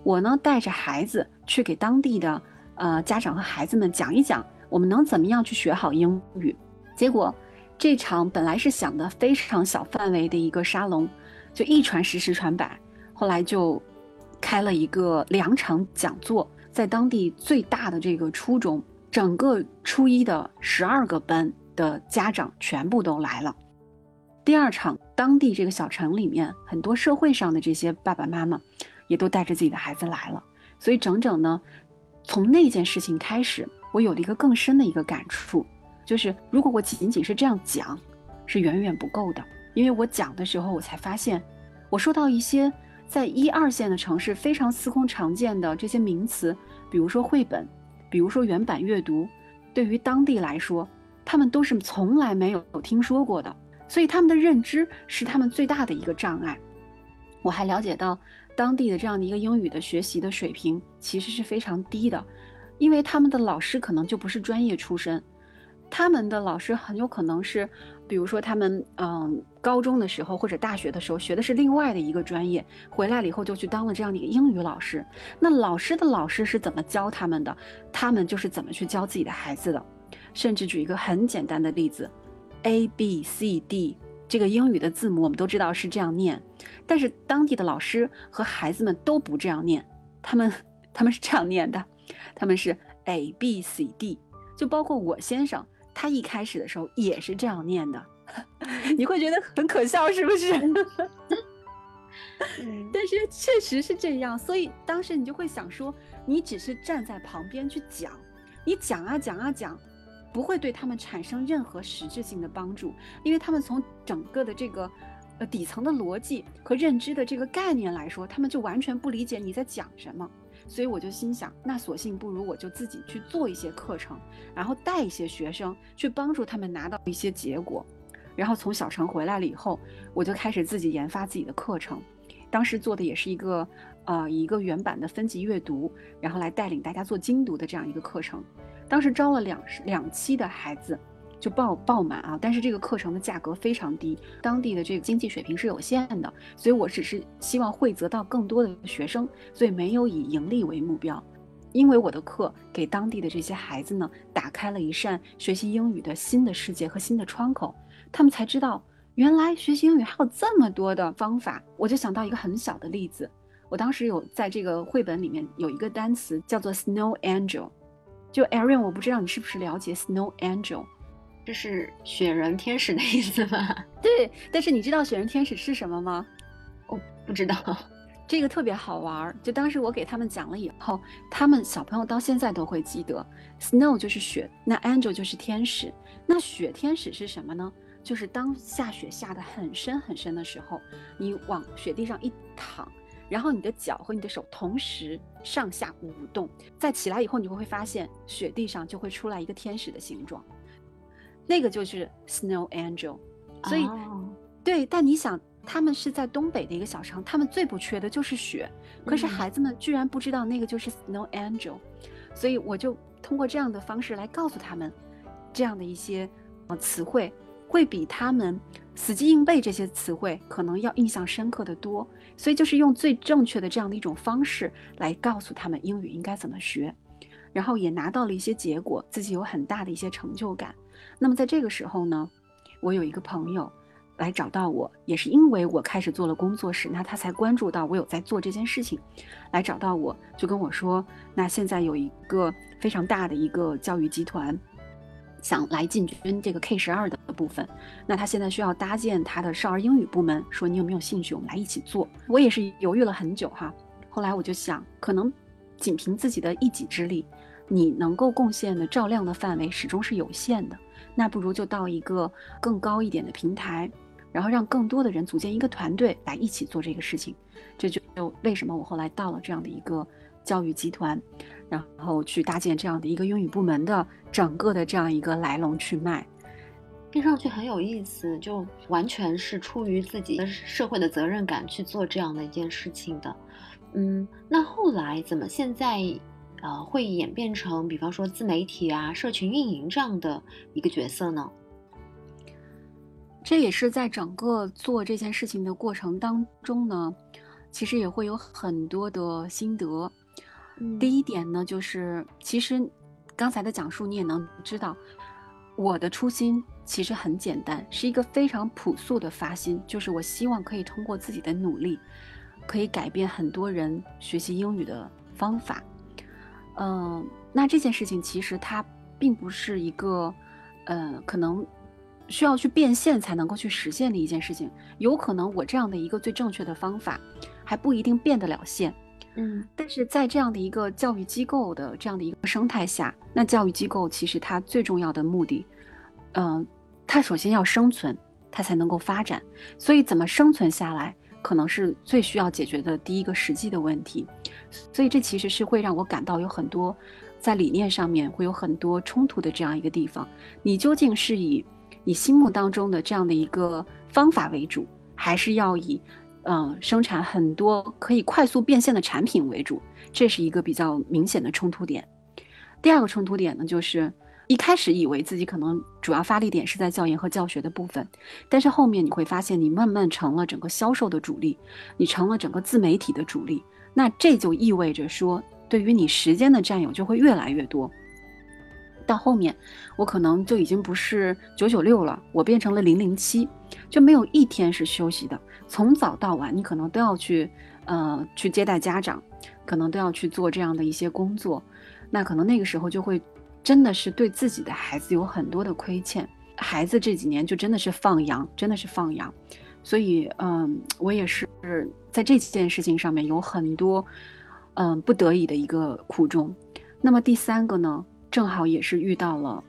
我呢带着孩子去给当地的呃家长和孩子们讲一讲，我们能怎么样去学好英语。结果这场本来是想的非常小范围的一个沙龙，就一传十十传百，后来就。开了一个两场讲座，在当地最大的这个初中，整个初一的十二个班的家长全部都来了。第二场，当地这个小城里面很多社会上的这些爸爸妈妈，也都带着自己的孩子来了。所以整整呢，从那件事情开始，我有了一个更深的一个感触，就是如果我仅仅是这样讲，是远远不够的。因为我讲的时候，我才发现，我说到一些。在一二线的城市，非常司空常见的这些名词，比如说绘本，比如说原版阅读，对于当地来说，他们都是从来没有听说过的，所以他们的认知是他们最大的一个障碍。我还了解到，当地的这样的一个英语的学习的水平其实是非常低的，因为他们的老师可能就不是专业出身，他们的老师很有可能是。比如说，他们嗯，高中的时候或者大学的时候学的是另外的一个专业，回来了以后就去当了这样的一个英语老师。那老师的老师是怎么教他们的？他们就是怎么去教自己的孩子的。甚至举一个很简单的例子，A B C D 这个英语的字母我们都知道是这样念，但是当地的老师和孩子们都不这样念，他们他们是这样念的，他们是 A B C D，就包括我先生。他一开始的时候也是这样念的，你会觉得很可笑，是不是？但是确实是这样，所以当时你就会想说，你只是站在旁边去讲，你讲啊讲啊讲，不会对他们产生任何实质性的帮助，因为他们从整个的这个呃底层的逻辑和认知的这个概念来说，他们就完全不理解你在讲什么。所以我就心想，那索性不如我就自己去做一些课程，然后带一些学生去帮助他们拿到一些结果。然后从小城回来了以后，我就开始自己研发自己的课程。当时做的也是一个，呃，一个原版的分级阅读，然后来带领大家做精读的这样一个课程。当时招了两两期的孩子，就爆爆满啊！但是这个课程的价格非常低，当地的这个经济水平是有限的，所以我只是希望惠泽到更多的学生，所以没有以盈利为目标。因为我的课给当地的这些孩子呢，打开了一扇学习英语的新的世界和新的窗口，他们才知道原来学习英语还有这么多的方法。我就想到一个很小的例子，我当时有在这个绘本里面有一个单词叫做 Snow Angel，就 Arian，我不知道你是不是了解 Snow Angel，这是雪人天使的意思吗？对，但是你知道雪人天使是什么吗？我不知道。这个特别好玩儿，就当时我给他们讲了以后，他们小朋友到现在都会记得，snow 就是雪，那 angel 就是天使，那雪天使是什么呢？就是当下雪下的很深很深的时候，你往雪地上一躺，然后你的脚和你的手同时上下舞动，再起来以后，你会会发现雪地上就会出来一个天使的形状，那个就是 snow angel。所以，对，但你想。他们是在东北的一个小城，他们最不缺的就是雪，可是孩子们居然不知道那个就是 Snow Angel，所以我就通过这样的方式来告诉他们，这样的一些呃词汇会比他们死记硬背这些词汇可能要印象深刻的多，所以就是用最正确的这样的一种方式来告诉他们英语应该怎么学，然后也拿到了一些结果，自己有很大的一些成就感。那么在这个时候呢，我有一个朋友。来找到我，也是因为我开始做了工作室，那他才关注到我有在做这件事情，来找到我就跟我说，那现在有一个非常大的一个教育集团，想来进军这个 K 十二的部分，那他现在需要搭建他的少儿英语部门，说你有没有兴趣，我们来一起做。我也是犹豫了很久哈，后来我就想，可能仅凭自己的一己之力，你能够贡献的照亮的范围始终是有限的，那不如就到一个更高一点的平台。然后让更多的人组建一个团队来一起做这个事情，这就为什么我后来到了这样的一个教育集团，然后去搭建这样的一个英语部门的整个的这样一个来龙去脉，听上去很有意思，就完全是出于自己的社会的责任感去做这样的一件事情的。嗯，那后来怎么现在呃会演变成比方说自媒体啊、社群运营这样的一个角色呢？这也是在整个做这件事情的过程当中呢，其实也会有很多的心得。第一点呢，就是其实刚才的讲述你也能知道，我的初心其实很简单，是一个非常朴素的发心，就是我希望可以通过自己的努力，可以改变很多人学习英语的方法。嗯，那这件事情其实它并不是一个，呃，可能。需要去变现才能够去实现的一件事情，有可能我这样的一个最正确的方法，还不一定变得了现。嗯，但是在这样的一个教育机构的这样的一个生态下，那教育机构其实它最重要的目的，嗯，它首先要生存，它才能够发展。所以怎么生存下来，可能是最需要解决的第一个实际的问题。所以这其实是会让我感到有很多在理念上面会有很多冲突的这样一个地方。你究竟是以你心目当中的这样的一个方法为主，还是要以，嗯，生产很多可以快速变现的产品为主，这是一个比较明显的冲突点。第二个冲突点呢，就是一开始以为自己可能主要发力点是在教研和教学的部分，但是后面你会发现，你慢慢成了整个销售的主力，你成了整个自媒体的主力，那这就意味着说，对于你时间的占有就会越来越多。到后面，我可能就已经不是九九六了，我变成了零零七，就没有一天是休息的，从早到晚，你可能都要去，呃，去接待家长，可能都要去做这样的一些工作，那可能那个时候就会，真的是对自己的孩子有很多的亏欠，孩子这几年就真的是放羊，真的是放羊，所以，嗯，我也是在这件事情上面有很多，嗯，不得已的一个苦衷。那么第三个呢？正好也是遇到了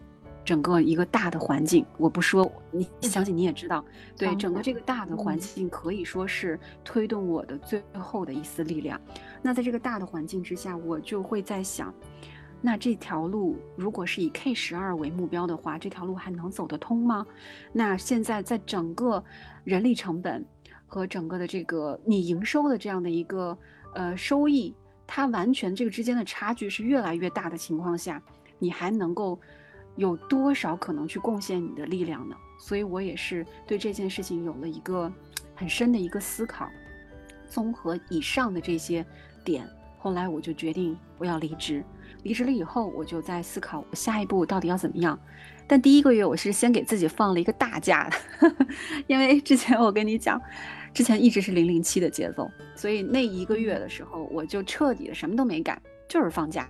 整个一个大的环境，我不说，你相信你也知道，对整个这个大的环境可以说是推动我的最后的一丝力量。那在这个大的环境之下，我就会在想，那这条路如果是以 K 十二为目标的话，这条路还能走得通吗？那现在在整个人力成本和整个的这个你营收的这样的一个呃收益，它完全这个之间的差距是越来越大的情况下。你还能够有多少可能去贡献你的力量呢？所以我也是对这件事情有了一个很深的一个思考。综合以上的这些点，后来我就决定我要离职。离职了以后，我就在思考我下一步到底要怎么样。但第一个月我是先给自己放了一个大假的，因为之前我跟你讲，之前一直是零零七的节奏，所以那一个月的时候，我就彻底的什么都没干，就是放假，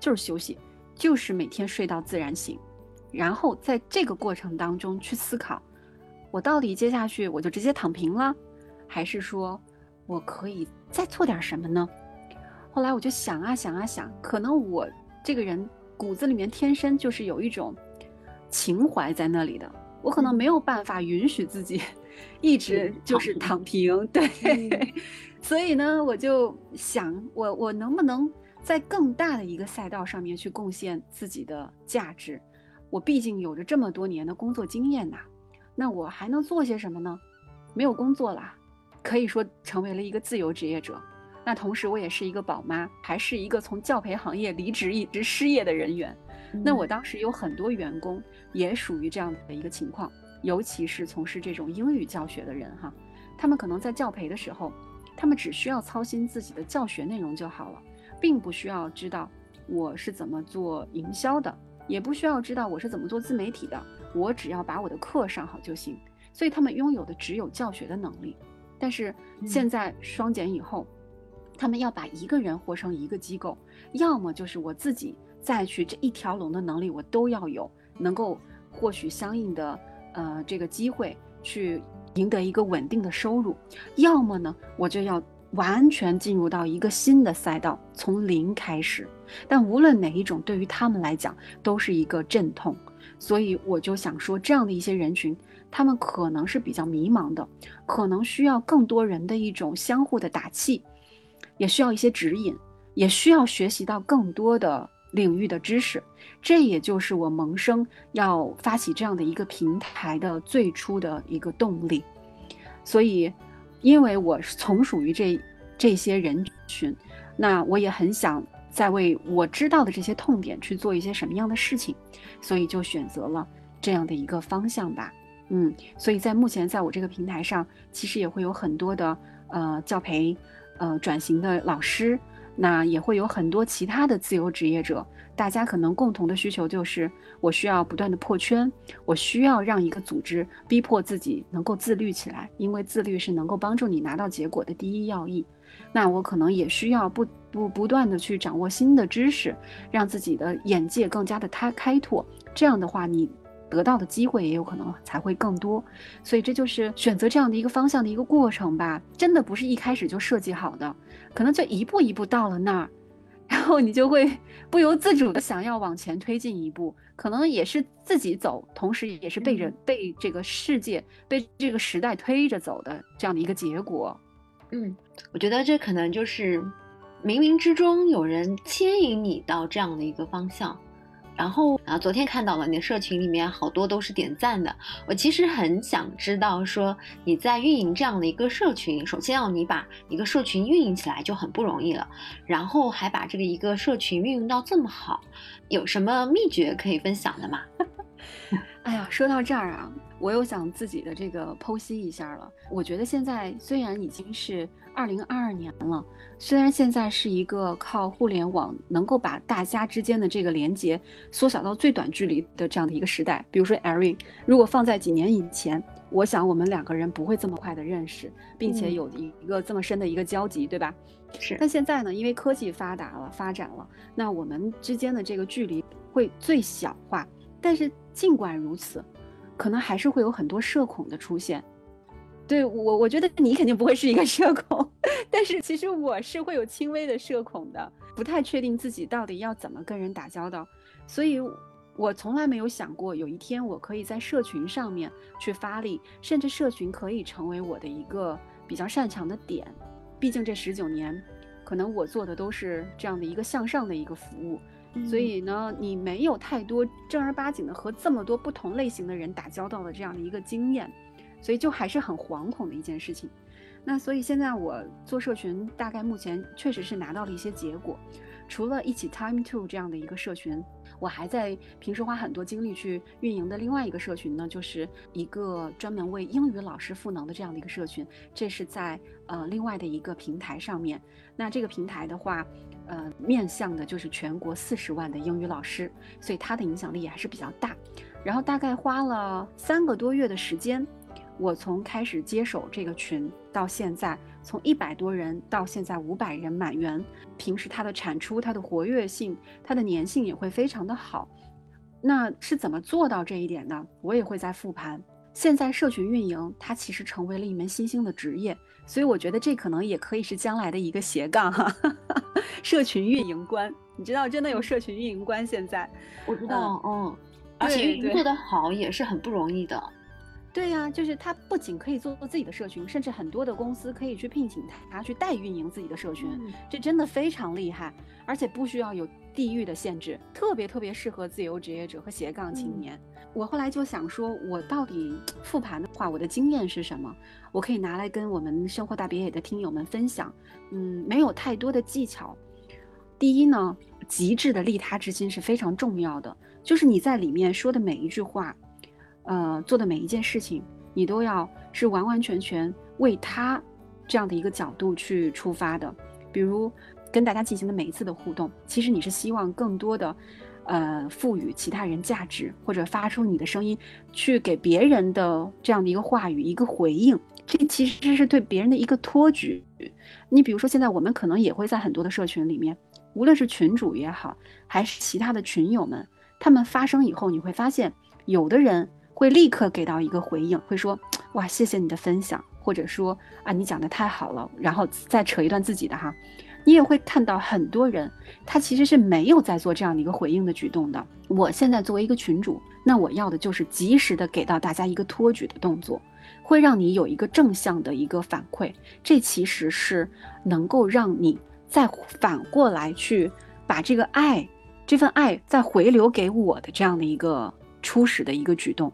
就是休息，就是每天睡到自然醒。然后在这个过程当中去思考，我到底接下去我就直接躺平了，还是说我可以再做点什么呢？后来我就想啊想啊想，可能我这个人骨子里面天生就是有一种。情怀在那里的，我可能没有办法允许自己 一直就是躺平，对，所以呢，我就想，我我能不能在更大的一个赛道上面去贡献自己的价值？我毕竟有着这么多年的工作经验呐，那我还能做些什么呢？没有工作啦，可以说成为了一个自由职业者。那同时，我也是一个宝妈，还是一个从教培行业离职一直失业的人员。那我当时有很多员工也属于这样的一个情况，尤其是从事这种英语教学的人哈，他们可能在教培的时候，他们只需要操心自己的教学内容就好了，并不需要知道我是怎么做营销的，也不需要知道我是怎么做自媒体的，我只要把我的课上好就行。所以他们拥有的只有教学的能力。但是现在双减以后，他们要把一个人活成一个机构，要么就是我自己。再去这一条龙的能力，我都要有，能够获取相应的呃这个机会，去赢得一个稳定的收入。要么呢，我就要完全进入到一个新的赛道，从零开始。但无论哪一种，对于他们来讲都是一个阵痛。所以我就想说，这样的一些人群，他们可能是比较迷茫的，可能需要更多人的一种相互的打气，也需要一些指引，也需要学习到更多的。领域的知识，这也就是我萌生要发起这样的一个平台的最初的一个动力。所以，因为我从属于这这些人群，那我也很想在为我知道的这些痛点去做一些什么样的事情，所以就选择了这样的一个方向吧。嗯，所以在目前在我这个平台上，其实也会有很多的呃教培呃转型的老师。那也会有很多其他的自由职业者，大家可能共同的需求就是，我需要不断的破圈，我需要让一个组织逼迫自己能够自律起来，因为自律是能够帮助你拿到结果的第一要义。那我可能也需要不不不断的去掌握新的知识，让自己的眼界更加的开开拓。这样的话，你。得到的机会也有可能才会更多，所以这就是选择这样的一个方向的一个过程吧。真的不是一开始就设计好的，可能就一步一步到了那儿，然后你就会不由自主的想要往前推进一步，可能也是自己走，同时也是被人被这个世界被这个时代推着走的这样的一个结果。嗯，我觉得这可能就是冥冥之中有人牵引你到这样的一个方向。然后啊，昨天看到了你的社群里面好多都是点赞的。我其实很想知道，说你在运营这样的一个社群，首先要你把一个社群运营起来就很不容易了，然后还把这个一个社群运营到这么好，有什么秘诀可以分享的吗？哎呀，说到这儿啊，我又想自己的这个剖析一下了。我觉得现在虽然已经是二零二二年了。虽然现在是一个靠互联网能够把大家之间的这个连接缩小到最短距离的这样的一个时代，比如说 Erin，如果放在几年以前，我想我们两个人不会这么快的认识，并且有一个这么深的一个交集，对吧？是。但现在呢，因为科技发达了、发展了，那我们之间的这个距离会最小化。但是尽管如此，可能还是会有很多社恐的出现。对我，我觉得你肯定不会是一个社恐，但是其实我是会有轻微的社恐的，不太确定自己到底要怎么跟人打交道，所以我从来没有想过有一天我可以在社群上面去发力，甚至社群可以成为我的一个比较擅长的点。毕竟这十九年，可能我做的都是这样的一个向上的一个服务，所以呢，你没有太多正儿八经的和这么多不同类型的人打交道的这样的一个经验。所以就还是很惶恐的一件事情，那所以现在我做社群，大概目前确实是拿到了一些结果。除了一起 Time to 这样的一个社群，我还在平时花很多精力去运营的另外一个社群呢，就是一个专门为英语老师赋能的这样的一个社群。这是在呃另外的一个平台上面。那这个平台的话，呃，面向的就是全国四十万的英语老师，所以它的影响力还是比较大。然后大概花了三个多月的时间。我从开始接手这个群到现在，从一百多人到现在五百人满员。平时它的产出、它的活跃性、它的粘性也会非常的好。那是怎么做到这一点呢？我也会在复盘。现在社群运营它其实成为了一门新兴的职业，所以我觉得这可能也可以是将来的一个斜杠哈。社群运营官，你知道真的有社群运营官现在？我知道，嗯，而且运营做得好也是很不容易的。对呀，就是他不仅可以做自己的社群，甚至很多的公司可以去聘请他去代运营自己的社群，这真的非常厉害，而且不需要有地域的限制，特别特别适合自由职业者和斜杠青年。我后来就想说，我到底复盘的话，我的经验是什么？我可以拿来跟我们生活大别野的听友们分享。嗯，没有太多的技巧。第一呢，极致的利他之心是非常重要的，就是你在里面说的每一句话。呃，做的每一件事情，你都要是完完全全为他这样的一个角度去出发的。比如跟大家进行的每一次的互动，其实你是希望更多的，呃，赋予其他人价值，或者发出你的声音，去给别人的这样的一个话语一个回应。这其实是对别人的一个托举。你比如说，现在我们可能也会在很多的社群里面，无论是群主也好，还是其他的群友们，他们发声以后，你会发现有的人。会立刻给到一个回应，会说哇，谢谢你的分享，或者说啊，你讲的太好了，然后再扯一段自己的哈。你也会看到很多人，他其实是没有在做这样的一个回应的举动的。我现在作为一个群主，那我要的就是及时的给到大家一个托举的动作，会让你有一个正向的一个反馈。这其实是能够让你再反过来去把这个爱，这份爱再回流给我的这样的一个初始的一个举动。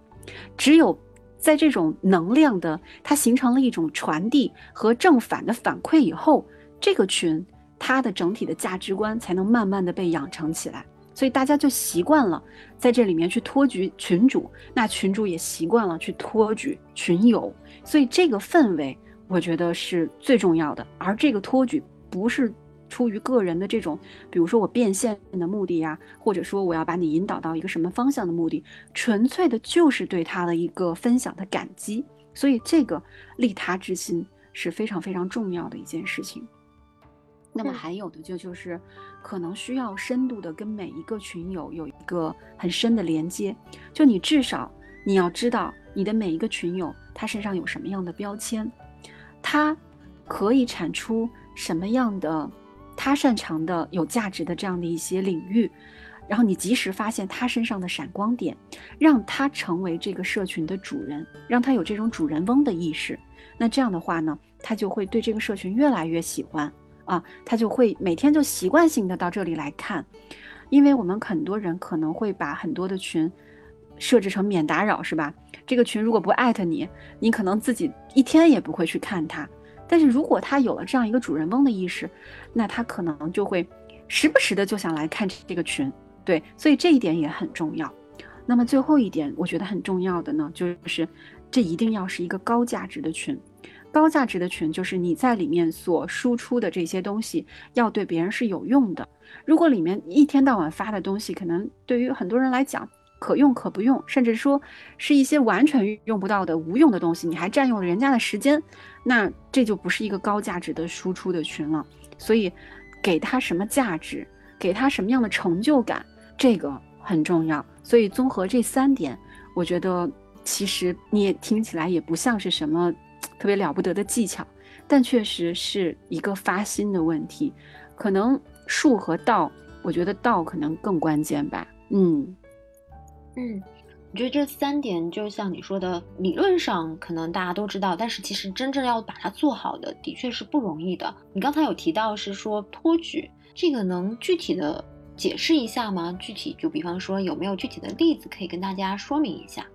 只有在这种能量的它形成了一种传递和正反的反馈以后，这个群它的整体的价值观才能慢慢的被养成起来。所以大家就习惯了在这里面去托举群主，那群主也习惯了去托举群友。所以这个氛围，我觉得是最重要的。而这个托举不是。出于个人的这种，比如说我变现的目的呀，或者说我要把你引导到一个什么方向的目的，纯粹的就是对他的一个分享的感激，所以这个利他之心是非常非常重要的一件事情。那么还有的就就是，可能需要深度的跟每一个群友有一个很深的连接，就你至少你要知道你的每一个群友他身上有什么样的标签，他可以产出什么样的。他擅长的、有价值的这样的一些领域，然后你及时发现他身上的闪光点，让他成为这个社群的主人，让他有这种主人翁的意识。那这样的话呢，他就会对这个社群越来越喜欢啊，他就会每天就习惯性的到这里来看。因为我们很多人可能会把很多的群设置成免打扰，是吧？这个群如果不艾特你，你可能自己一天也不会去看它。但是如果他有了这样一个主人翁的意识，那他可能就会时不时的就想来看这个群，对，所以这一点也很重要。那么最后一点，我觉得很重要的呢，就是这一定要是一个高价值的群。高价值的群就是你在里面所输出的这些东西要对别人是有用的。如果里面一天到晚发的东西，可能对于很多人来讲可用可不用，甚至说是一些完全用不到的无用的东西，你还占用了人家的时间。那这就不是一个高价值的输出的群了，所以给他什么价值，给他什么样的成就感，这个很重要。所以综合这三点，我觉得其实你也听起来也不像是什么特别了不得的技巧，但确实是一个发心的问题。可能术和道，我觉得道可能更关键吧。嗯嗯。我觉得这三点就像你说的，理论上可能大家都知道，但是其实真正要把它做好的，的确是不容易的。你刚才有提到是说托举，这个能具体的解释一下吗？具体就比方说有没有具体的例子可以跟大家说明一下？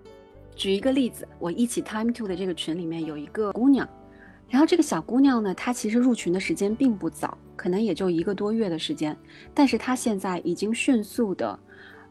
举一个例子，我一起 Time to 的这个群里面有一个姑娘，然后这个小姑娘呢，她其实入群的时间并不早，可能也就一个多月的时间，但是她现在已经迅速的。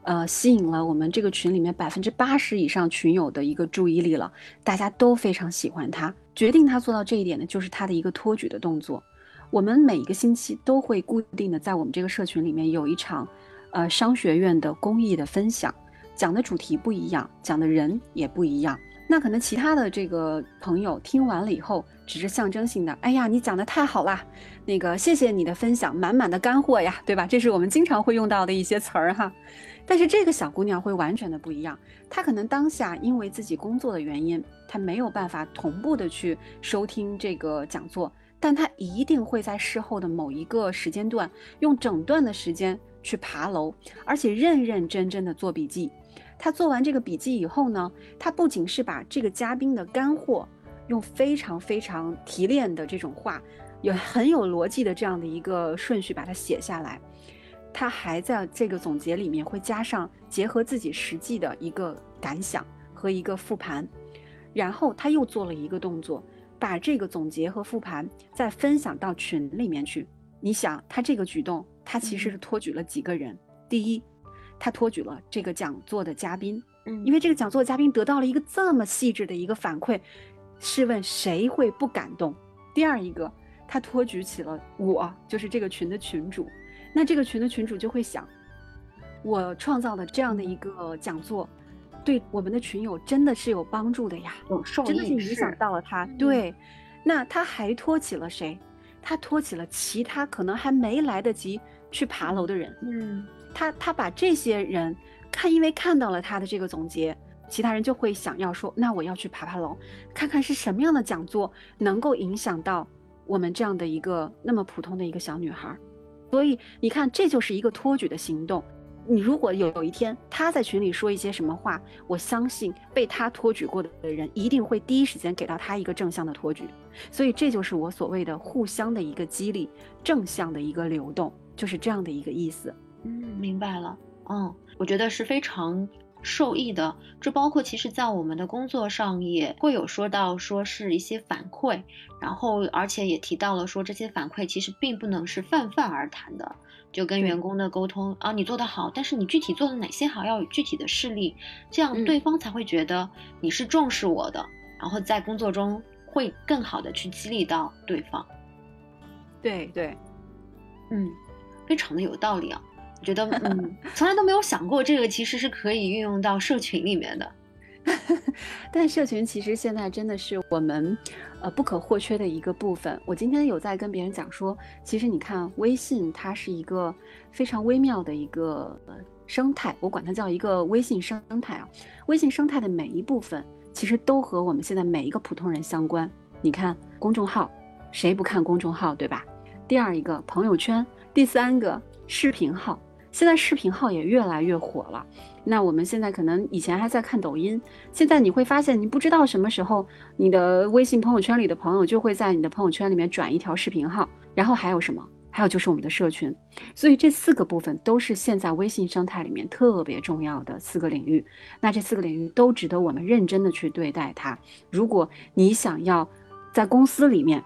呃，吸引了我们这个群里面百分之八十以上群友的一个注意力了，大家都非常喜欢他。决定他做到这一点呢，就是他的一个托举的动作。我们每一个星期都会固定的在我们这个社群里面有一场，呃，商学院的公益的分享，讲的主题不一样，讲的人也不一样。那可能其他的这个朋友听完了以后，只是象征性的，哎呀，你讲的太好啦，那个谢谢你的分享，满满的干货呀，对吧？这是我们经常会用到的一些词儿哈。但是这个小姑娘会完全的不一样，她可能当下因为自己工作的原因，她没有办法同步的去收听这个讲座，但她一定会在事后的某一个时间段，用整段的时间去爬楼，而且认认真真的做笔记。他做完这个笔记以后呢，他不仅是把这个嘉宾的干货用非常非常提炼的这种话，有很有逻辑的这样的一个顺序把它写下来，他还在这个总结里面会加上结合自己实际的一个感想和一个复盘，然后他又做了一个动作，把这个总结和复盘再分享到群里面去。你想，他这个举动，他其实是托举了几个人？第一。他托举了这个讲座的嘉宾，嗯，因为这个讲座嘉宾得到了一个这么细致的一个反馈，试问谁会不感动？第二一个，他托举起了我，就是这个群的群主，那这个群的群主就会想，我创造的这样的一个讲座，对我们的群友真的是有帮助的呀，有受真的是影响到了他。对，那他还托起了谁？他托起了其他可能还没来得及去爬楼的人，嗯。他他把这些人看，因为看到了他的这个总结，其他人就会想要说，那我要去爬爬楼，看看是什么样的讲座能够影响到我们这样的一个那么普通的一个小女孩。所以你看，这就是一个托举的行动。你如果有一天他在群里说一些什么话，我相信被他托举过的人一定会第一时间给到他一个正向的托举。所以这就是我所谓的互相的一个激励，正向的一个流动，就是这样的一个意思。嗯，明白了。嗯，我觉得是非常受益的。这包括其实，在我们的工作上也会有说到，说是一些反馈，然后而且也提到了说这些反馈其实并不能是泛泛而谈的，就跟员工的沟通啊，你做得好，但是你具体做了哪些好，要有具体的事例，这样对方才会觉得你是重视我的，然后在工作中会更好的去激励到对方。对对，嗯，非常的有道理啊。我觉得，嗯，从来都没有想过这个其实是可以运用到社群里面的。但社群其实现在真的是我们，呃，不可或缺的一个部分。我今天有在跟别人讲说，其实你看微信，它是一个非常微妙的一个生态，我管它叫一个微信生态啊。微信生态的每一部分，其实都和我们现在每一个普通人相关。你看公众号，谁不看公众号，对吧？第二一个朋友圈，第三个视频号。现在视频号也越来越火了，那我们现在可能以前还在看抖音，现在你会发现，你不知道什么时候你的微信朋友圈里的朋友就会在你的朋友圈里面转一条视频号，然后还有什么？还有就是我们的社群，所以这四个部分都是现在微信生态里面特别重要的四个领域。那这四个领域都值得我们认真的去对待它。如果你想要在公司里面，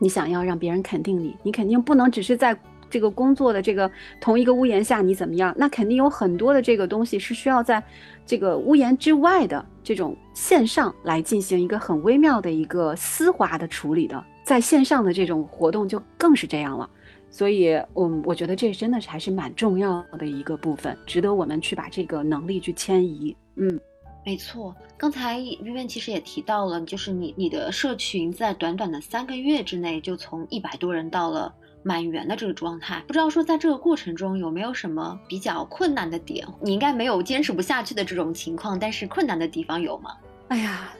你想要让别人肯定你，你肯定不能只是在。这个工作的这个同一个屋檐下，你怎么样？那肯定有很多的这个东西是需要在这个屋檐之外的这种线上来进行一个很微妙的一个丝滑的处理的。在线上的这种活动就更是这样了。所以，我我觉得这真的是还是蛮重要的一个部分，值得我们去把这个能力去迁移。嗯，没错。刚才 Vivian 其实也提到了，就是你你的社群在短短的三个月之内就从一百多人到了。满员的这个状态，不知道说在这个过程中有没有什么比较困难的点？你应该没有坚持不下去的这种情况，但是困难的地方有吗？哎呀，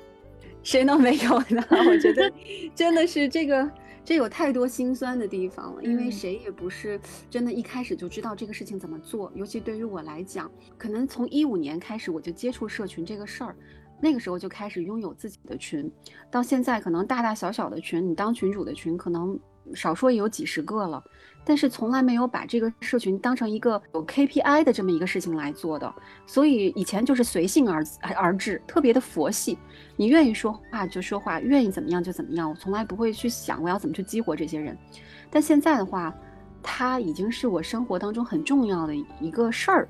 谁能没有呢？我觉得 真的是这个，这有太多心酸的地方了，因为谁也不是真的一开始就知道这个事情怎么做。尤其对于我来讲，可能从一五年开始我就接触社群这个事儿，那个时候就开始拥有自己的群，到现在可能大大小小的群，你当群主的群可能。少说也有几十个了，但是从来没有把这个社群当成一个有 KPI 的这么一个事情来做的，所以以前就是随性而而至，特别的佛系，你愿意说话就说话，愿意怎么样就怎么样，我从来不会去想我要怎么去激活这些人。但现在的话，它已经是我生活当中很重要的一个事儿。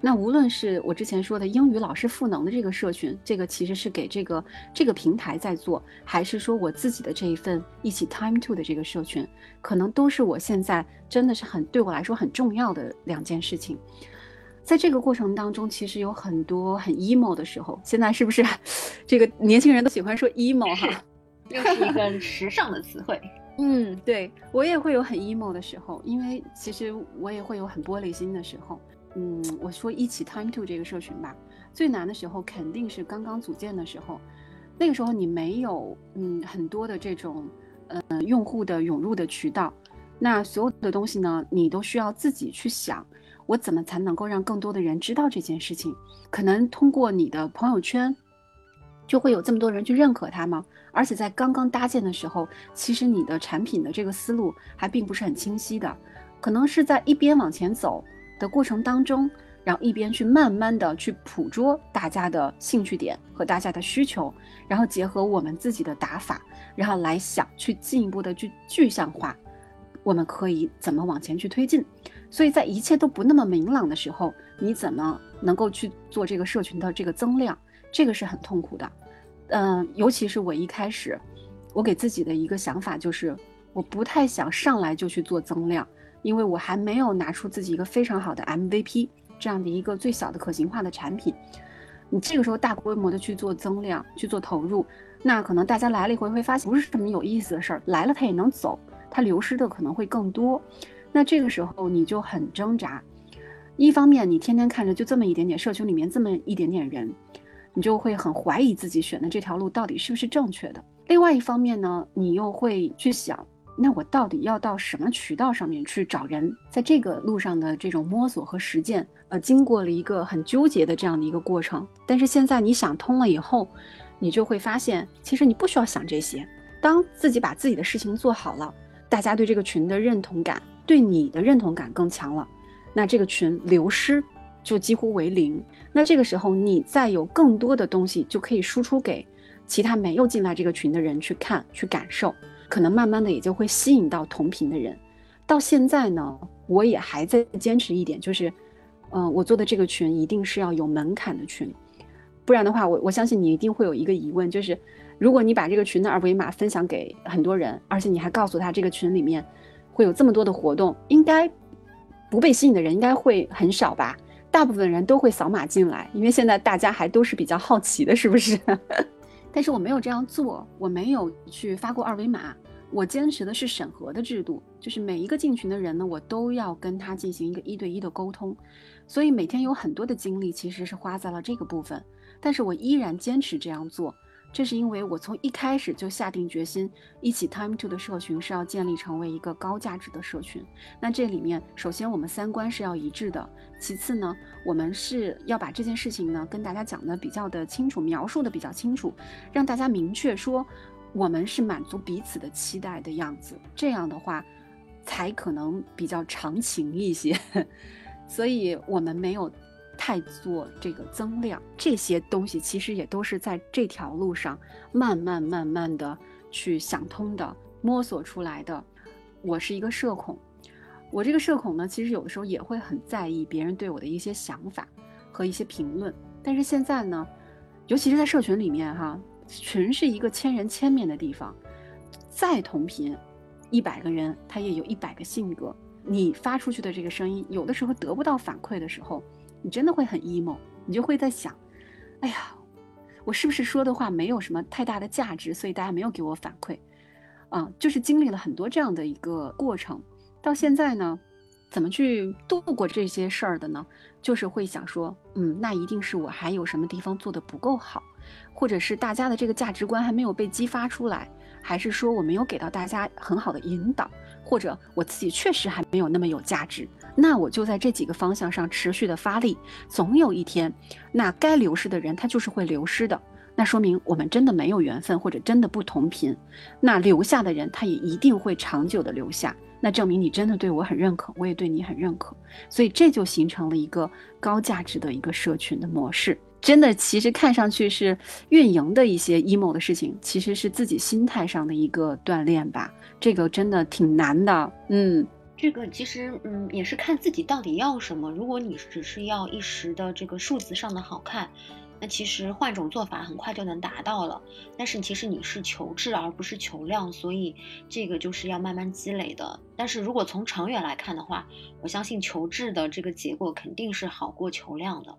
那无论是我之前说的英语老师赋能的这个社群，这个其实是给这个这个平台在做，还是说我自己的这一份一起 time to 的这个社群，可能都是我现在真的是很对我来说很重要的两件事情。在这个过程当中，其实有很多很 emo 的时候。现在是不是这个年轻人都喜欢说 emo 哈？又是一个时尚的词汇。嗯，对我也会有很 emo 的时候，因为其实我也会有很玻璃心的时候。嗯，我说一起 time to 这个社群吧，最难的时候肯定是刚刚组建的时候，那个时候你没有嗯很多的这种呃用户的涌入的渠道，那所有的东西呢，你都需要自己去想，我怎么才能够让更多的人知道这件事情？可能通过你的朋友圈，就会有这么多人去认可它吗？而且在刚刚搭建的时候，其实你的产品的这个思路还并不是很清晰的，可能是在一边往前走。的过程当中，然后一边去慢慢的去捕捉大家的兴趣点和大家的需求，然后结合我们自己的打法，然后来想去进一步的去具象化，我们可以怎么往前去推进。所以在一切都不那么明朗的时候，你怎么能够去做这个社群的这个增量？这个是很痛苦的。嗯，尤其是我一开始，我给自己的一个想法就是，我不太想上来就去做增量。因为我还没有拿出自己一个非常好的 MVP 这样的一个最小的可行化的产品，你这个时候大规模的去做增量、去做投入，那可能大家来了一回会发现不是什么有意思的事儿，来了他也能走，他流失的可能会更多。那这个时候你就很挣扎，一方面你天天看着就这么一点点社群里面这么一点点人，你就会很怀疑自己选的这条路到底是不是正确的；另外一方面呢，你又会去想。那我到底要到什么渠道上面去找人？在这个路上的这种摸索和实践，呃，经过了一个很纠结的这样的一个过程。但是现在你想通了以后，你就会发现，其实你不需要想这些。当自己把自己的事情做好了，大家对这个群的认同感，对你的认同感更强了，那这个群流失就几乎为零。那这个时候，你再有更多的东西就可以输出给其他没有进来这个群的人去看、去感受。可能慢慢的也就会吸引到同频的人。到现在呢，我也还在坚持一点，就是，嗯，我做的这个群一定是要有门槛的群，不然的话，我我相信你一定会有一个疑问，就是如果你把这个群的二维码分享给很多人，而且你还告诉他这个群里面会有这么多的活动，应该不被吸引的人应该会很少吧？大部分人都会扫码进来，因为现在大家还都是比较好奇的，是不是？但是我没有这样做，我没有去发过二维码，我坚持的是审核的制度，就是每一个进群的人呢，我都要跟他进行一个一对一的沟通，所以每天有很多的精力其实是花在了这个部分，但是我依然坚持这样做。这是因为我从一开始就下定决心，一起 Time to 的社群是要建立成为一个高价值的社群。那这里面，首先我们三观是要一致的，其次呢，我们是要把这件事情呢跟大家讲的比较的清楚，描述的比较清楚，让大家明确说我们是满足彼此的期待的样子。这样的话，才可能比较长情一些。所以我们没有。太做这个增量，这些东西其实也都是在这条路上慢慢慢慢的去想通的，摸索出来的。我是一个社恐，我这个社恐呢，其实有的时候也会很在意别人对我的一些想法和一些评论。但是现在呢，尤其是在社群里面哈，群是一个千人千面的地方，再同频，一百个人他也有一百个性格，你发出去的这个声音，有的时候得不到反馈的时候。你真的会很 emo，你就会在想，哎呀，我是不是说的话没有什么太大的价值，所以大家没有给我反馈，啊，就是经历了很多这样的一个过程，到现在呢，怎么去度过这些事儿的呢？就是会想说，嗯，那一定是我还有什么地方做的不够好，或者是大家的这个价值观还没有被激发出来，还是说我没有给到大家很好的引导，或者我自己确实还没有那么有价值。那我就在这几个方向上持续的发力，总有一天，那该流失的人他就是会流失的。那说明我们真的没有缘分，或者真的不同频。那留下的人他也一定会长久的留下。那证明你真的对我很认可，我也对你很认可。所以这就形成了一个高价值的一个社群的模式。真的，其实看上去是运营的一些 emo 的事情，其实是自己心态上的一个锻炼吧。这个真的挺难的，嗯。这个其实，嗯，也是看自己到底要什么。如果你只是要一时的这个数字上的好看，那其实换种做法很快就能达到了。但是其实你是求质而不是求量，所以这个就是要慢慢积累的。但是如果从长远来看的话，我相信求质的这个结果肯定是好过求量的。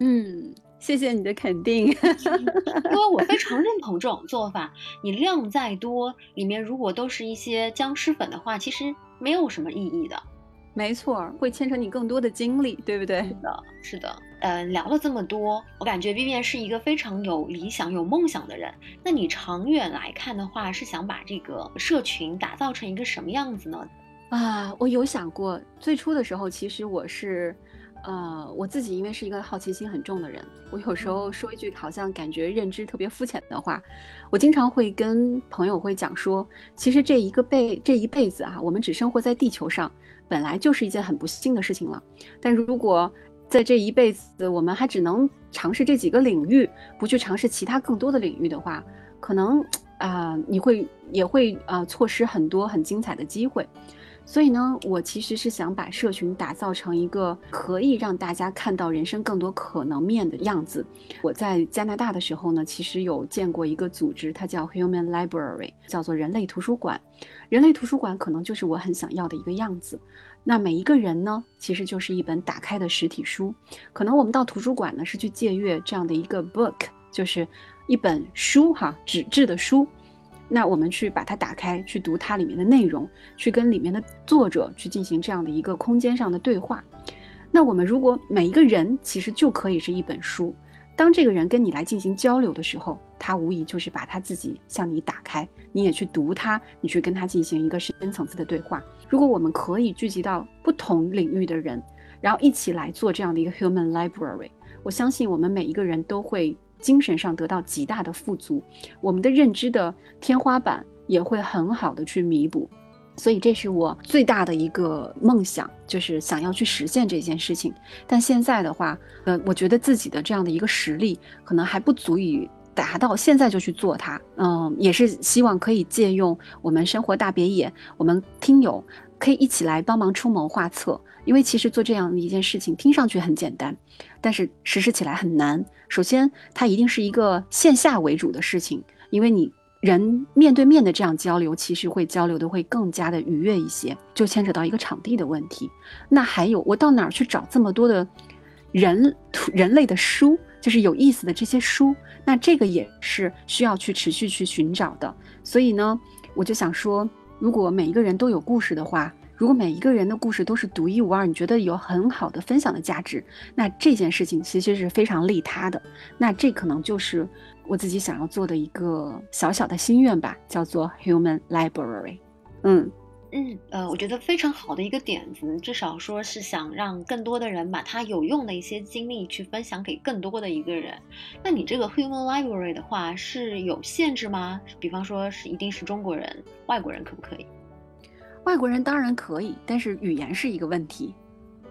嗯，谢谢你的肯定，因为我非常认同这种做法。你量再多，里面如果都是一些僵尸粉的话，其实。没有什么意义的，没错，会牵扯你更多的精力，对不对？是的，是的。嗯，聊了这么多，我感觉 Vivian 是一个非常有理想、有梦想的人。那你长远来看的话，是想把这个社群打造成一个什么样子呢？啊，我有想过，最初的时候，其实我是。呃，我自己因为是一个好奇心很重的人，我有时候说一句好像感觉认知特别肤浅的话，我经常会跟朋友会讲说，其实这一个辈这一辈子啊，我们只生活在地球上，本来就是一件很不幸的事情了。但如果在这一辈子我们还只能尝试这几个领域，不去尝试其他更多的领域的话，可能啊，你会也会啊错失很多很精彩的机会。所以呢，我其实是想把社群打造成一个可以让大家看到人生更多可能面的样子。我在加拿大的时候呢，其实有见过一个组织，它叫 Human Library，叫做人类图书馆。人类图书馆可能就是我很想要的一个样子。那每一个人呢，其实就是一本打开的实体书。可能我们到图书馆呢，是去借阅这样的一个 book，就是一本书哈，纸质的书。那我们去把它打开，去读它里面的内容，去跟里面的作者去进行这样的一个空间上的对话。那我们如果每一个人其实就可以是一本书，当这个人跟你来进行交流的时候，他无疑就是把他自己向你打开，你也去读他，你去跟他进行一个深层次的对话。如果我们可以聚集到不同领域的人，然后一起来做这样的一个 human library，我相信我们每一个人都会。精神上得到极大的富足，我们的认知的天花板也会很好的去弥补，所以这是我最大的一个梦想，就是想要去实现这件事情。但现在的话，呃，我觉得自己的这样的一个实力可能还不足以达到现在就去做它。嗯，也是希望可以借用我们生活大别野，我们听友可以一起来帮忙出谋划策。因为其实做这样的一件事情听上去很简单，但是实施起来很难。首先，它一定是一个线下为主的事情，因为你人面对面的这样交流，其实会交流的会更加的愉悦一些，就牵扯到一个场地的问题。那还有，我到哪儿去找这么多的人人类的书，就是有意思的这些书？那这个也是需要去持续去寻找的。所以呢，我就想说，如果每一个人都有故事的话。如果每一个人的故事都是独一无二，你觉得有很好的分享的价值，那这件事情其实是非常利他的。那这可能就是我自己想要做的一个小小的心愿吧，叫做 Human Library。嗯嗯呃，我觉得非常好的一个点子，至少说是想让更多的人把他有用的一些经历去分享给更多的一个人。那你这个 Human Library 的话是有限制吗？比方说是一定是中国人，外国人可不可以？外国人当然可以，但是语言是一个问题。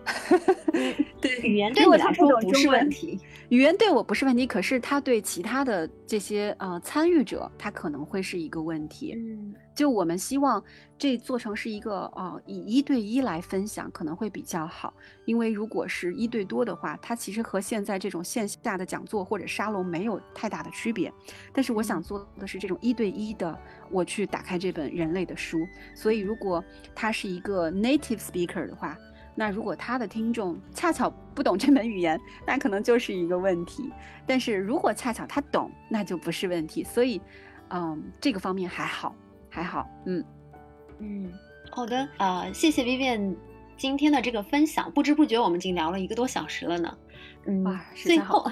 对，语言对我来说不是问题。语言对我不是问题，可是他对其他的这些呃参与者，他可能会是一个问题。嗯，就我们希望这做成是一个呃以一对一来分享，可能会比较好。因为如果是一对多的话，它其实和现在这种线下的讲座或者沙龙没有太大的区别。但是我想做的是这种一对一的，我去打开这本人类的书。所以如果他是一个 native speaker 的话。那如果他的听众恰巧不懂这门语言，那可能就是一个问题。但是如果恰巧他懂，那就不是问题。所以，嗯，这个方面还好，还好。嗯嗯，好的啊，谢谢 Vivian 今天的这个分享。不知不觉我们已经聊了一个多小时了呢。嗯，最后，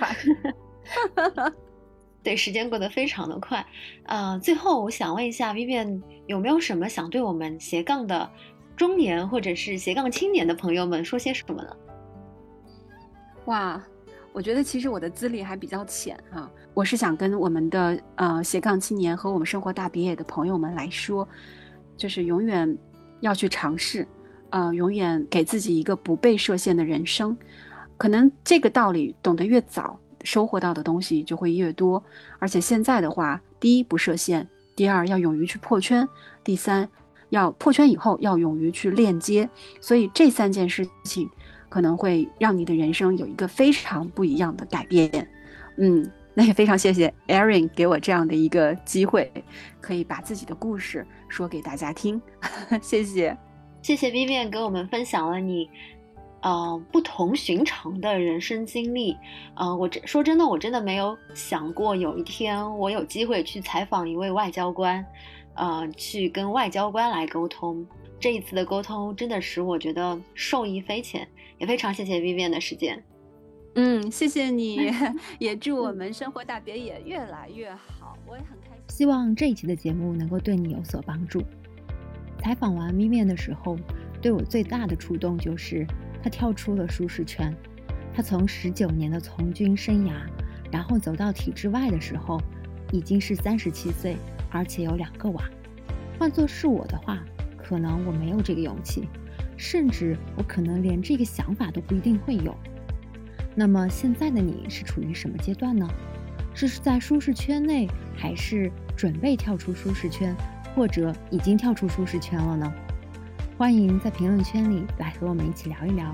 对，时间过得非常的快。呃，最后我想问一下 Vivian 有没有什么想对我们斜杠的？中年或者是斜杠青年的朋友们说些什么呢？哇，我觉得其实我的资历还比较浅哈。我是想跟我们的呃斜杠青年和我们生活大别野的朋友们来说，就是永远要去尝试，呃，永远给自己一个不被设限的人生。可能这个道理懂得越早，收获到的东西就会越多。而且现在的话，第一不设限，第二要勇于去破圈，第三。要破圈以后要勇于去链接，所以这三件事情可能会让你的人生有一个非常不一样的改变。嗯，那也非常谢谢 Erin 给我这样的一个机会，可以把自己的故事说给大家听。谢谢，谢谢 Vivian 给我们分享了你。呃，不同寻常的人生经历，呃，我真说真的，我真的没有想过有一天我有机会去采访一位外交官，呃，去跟外交官来沟通。这一次的沟通真的使我觉得受益匪浅，也非常谢谢 Vivian 的时间。嗯，谢谢你，也祝我们生活大别野越来越好。我也很开心，希望这一期的节目能够对你有所帮助。采访完 Vivian 的时候，对我最大的触动就是。他跳出了舒适圈，他从十九年的从军生涯，然后走到体制外的时候，已经是三十七岁，而且有两个娃。换做是我的话，可能我没有这个勇气，甚至我可能连这个想法都不一定会有。那么现在的你是处于什么阶段呢？是在舒适圈内，还是准备跳出舒适圈，或者已经跳出舒适圈了呢？欢迎在评论圈里来和我们一起聊一聊。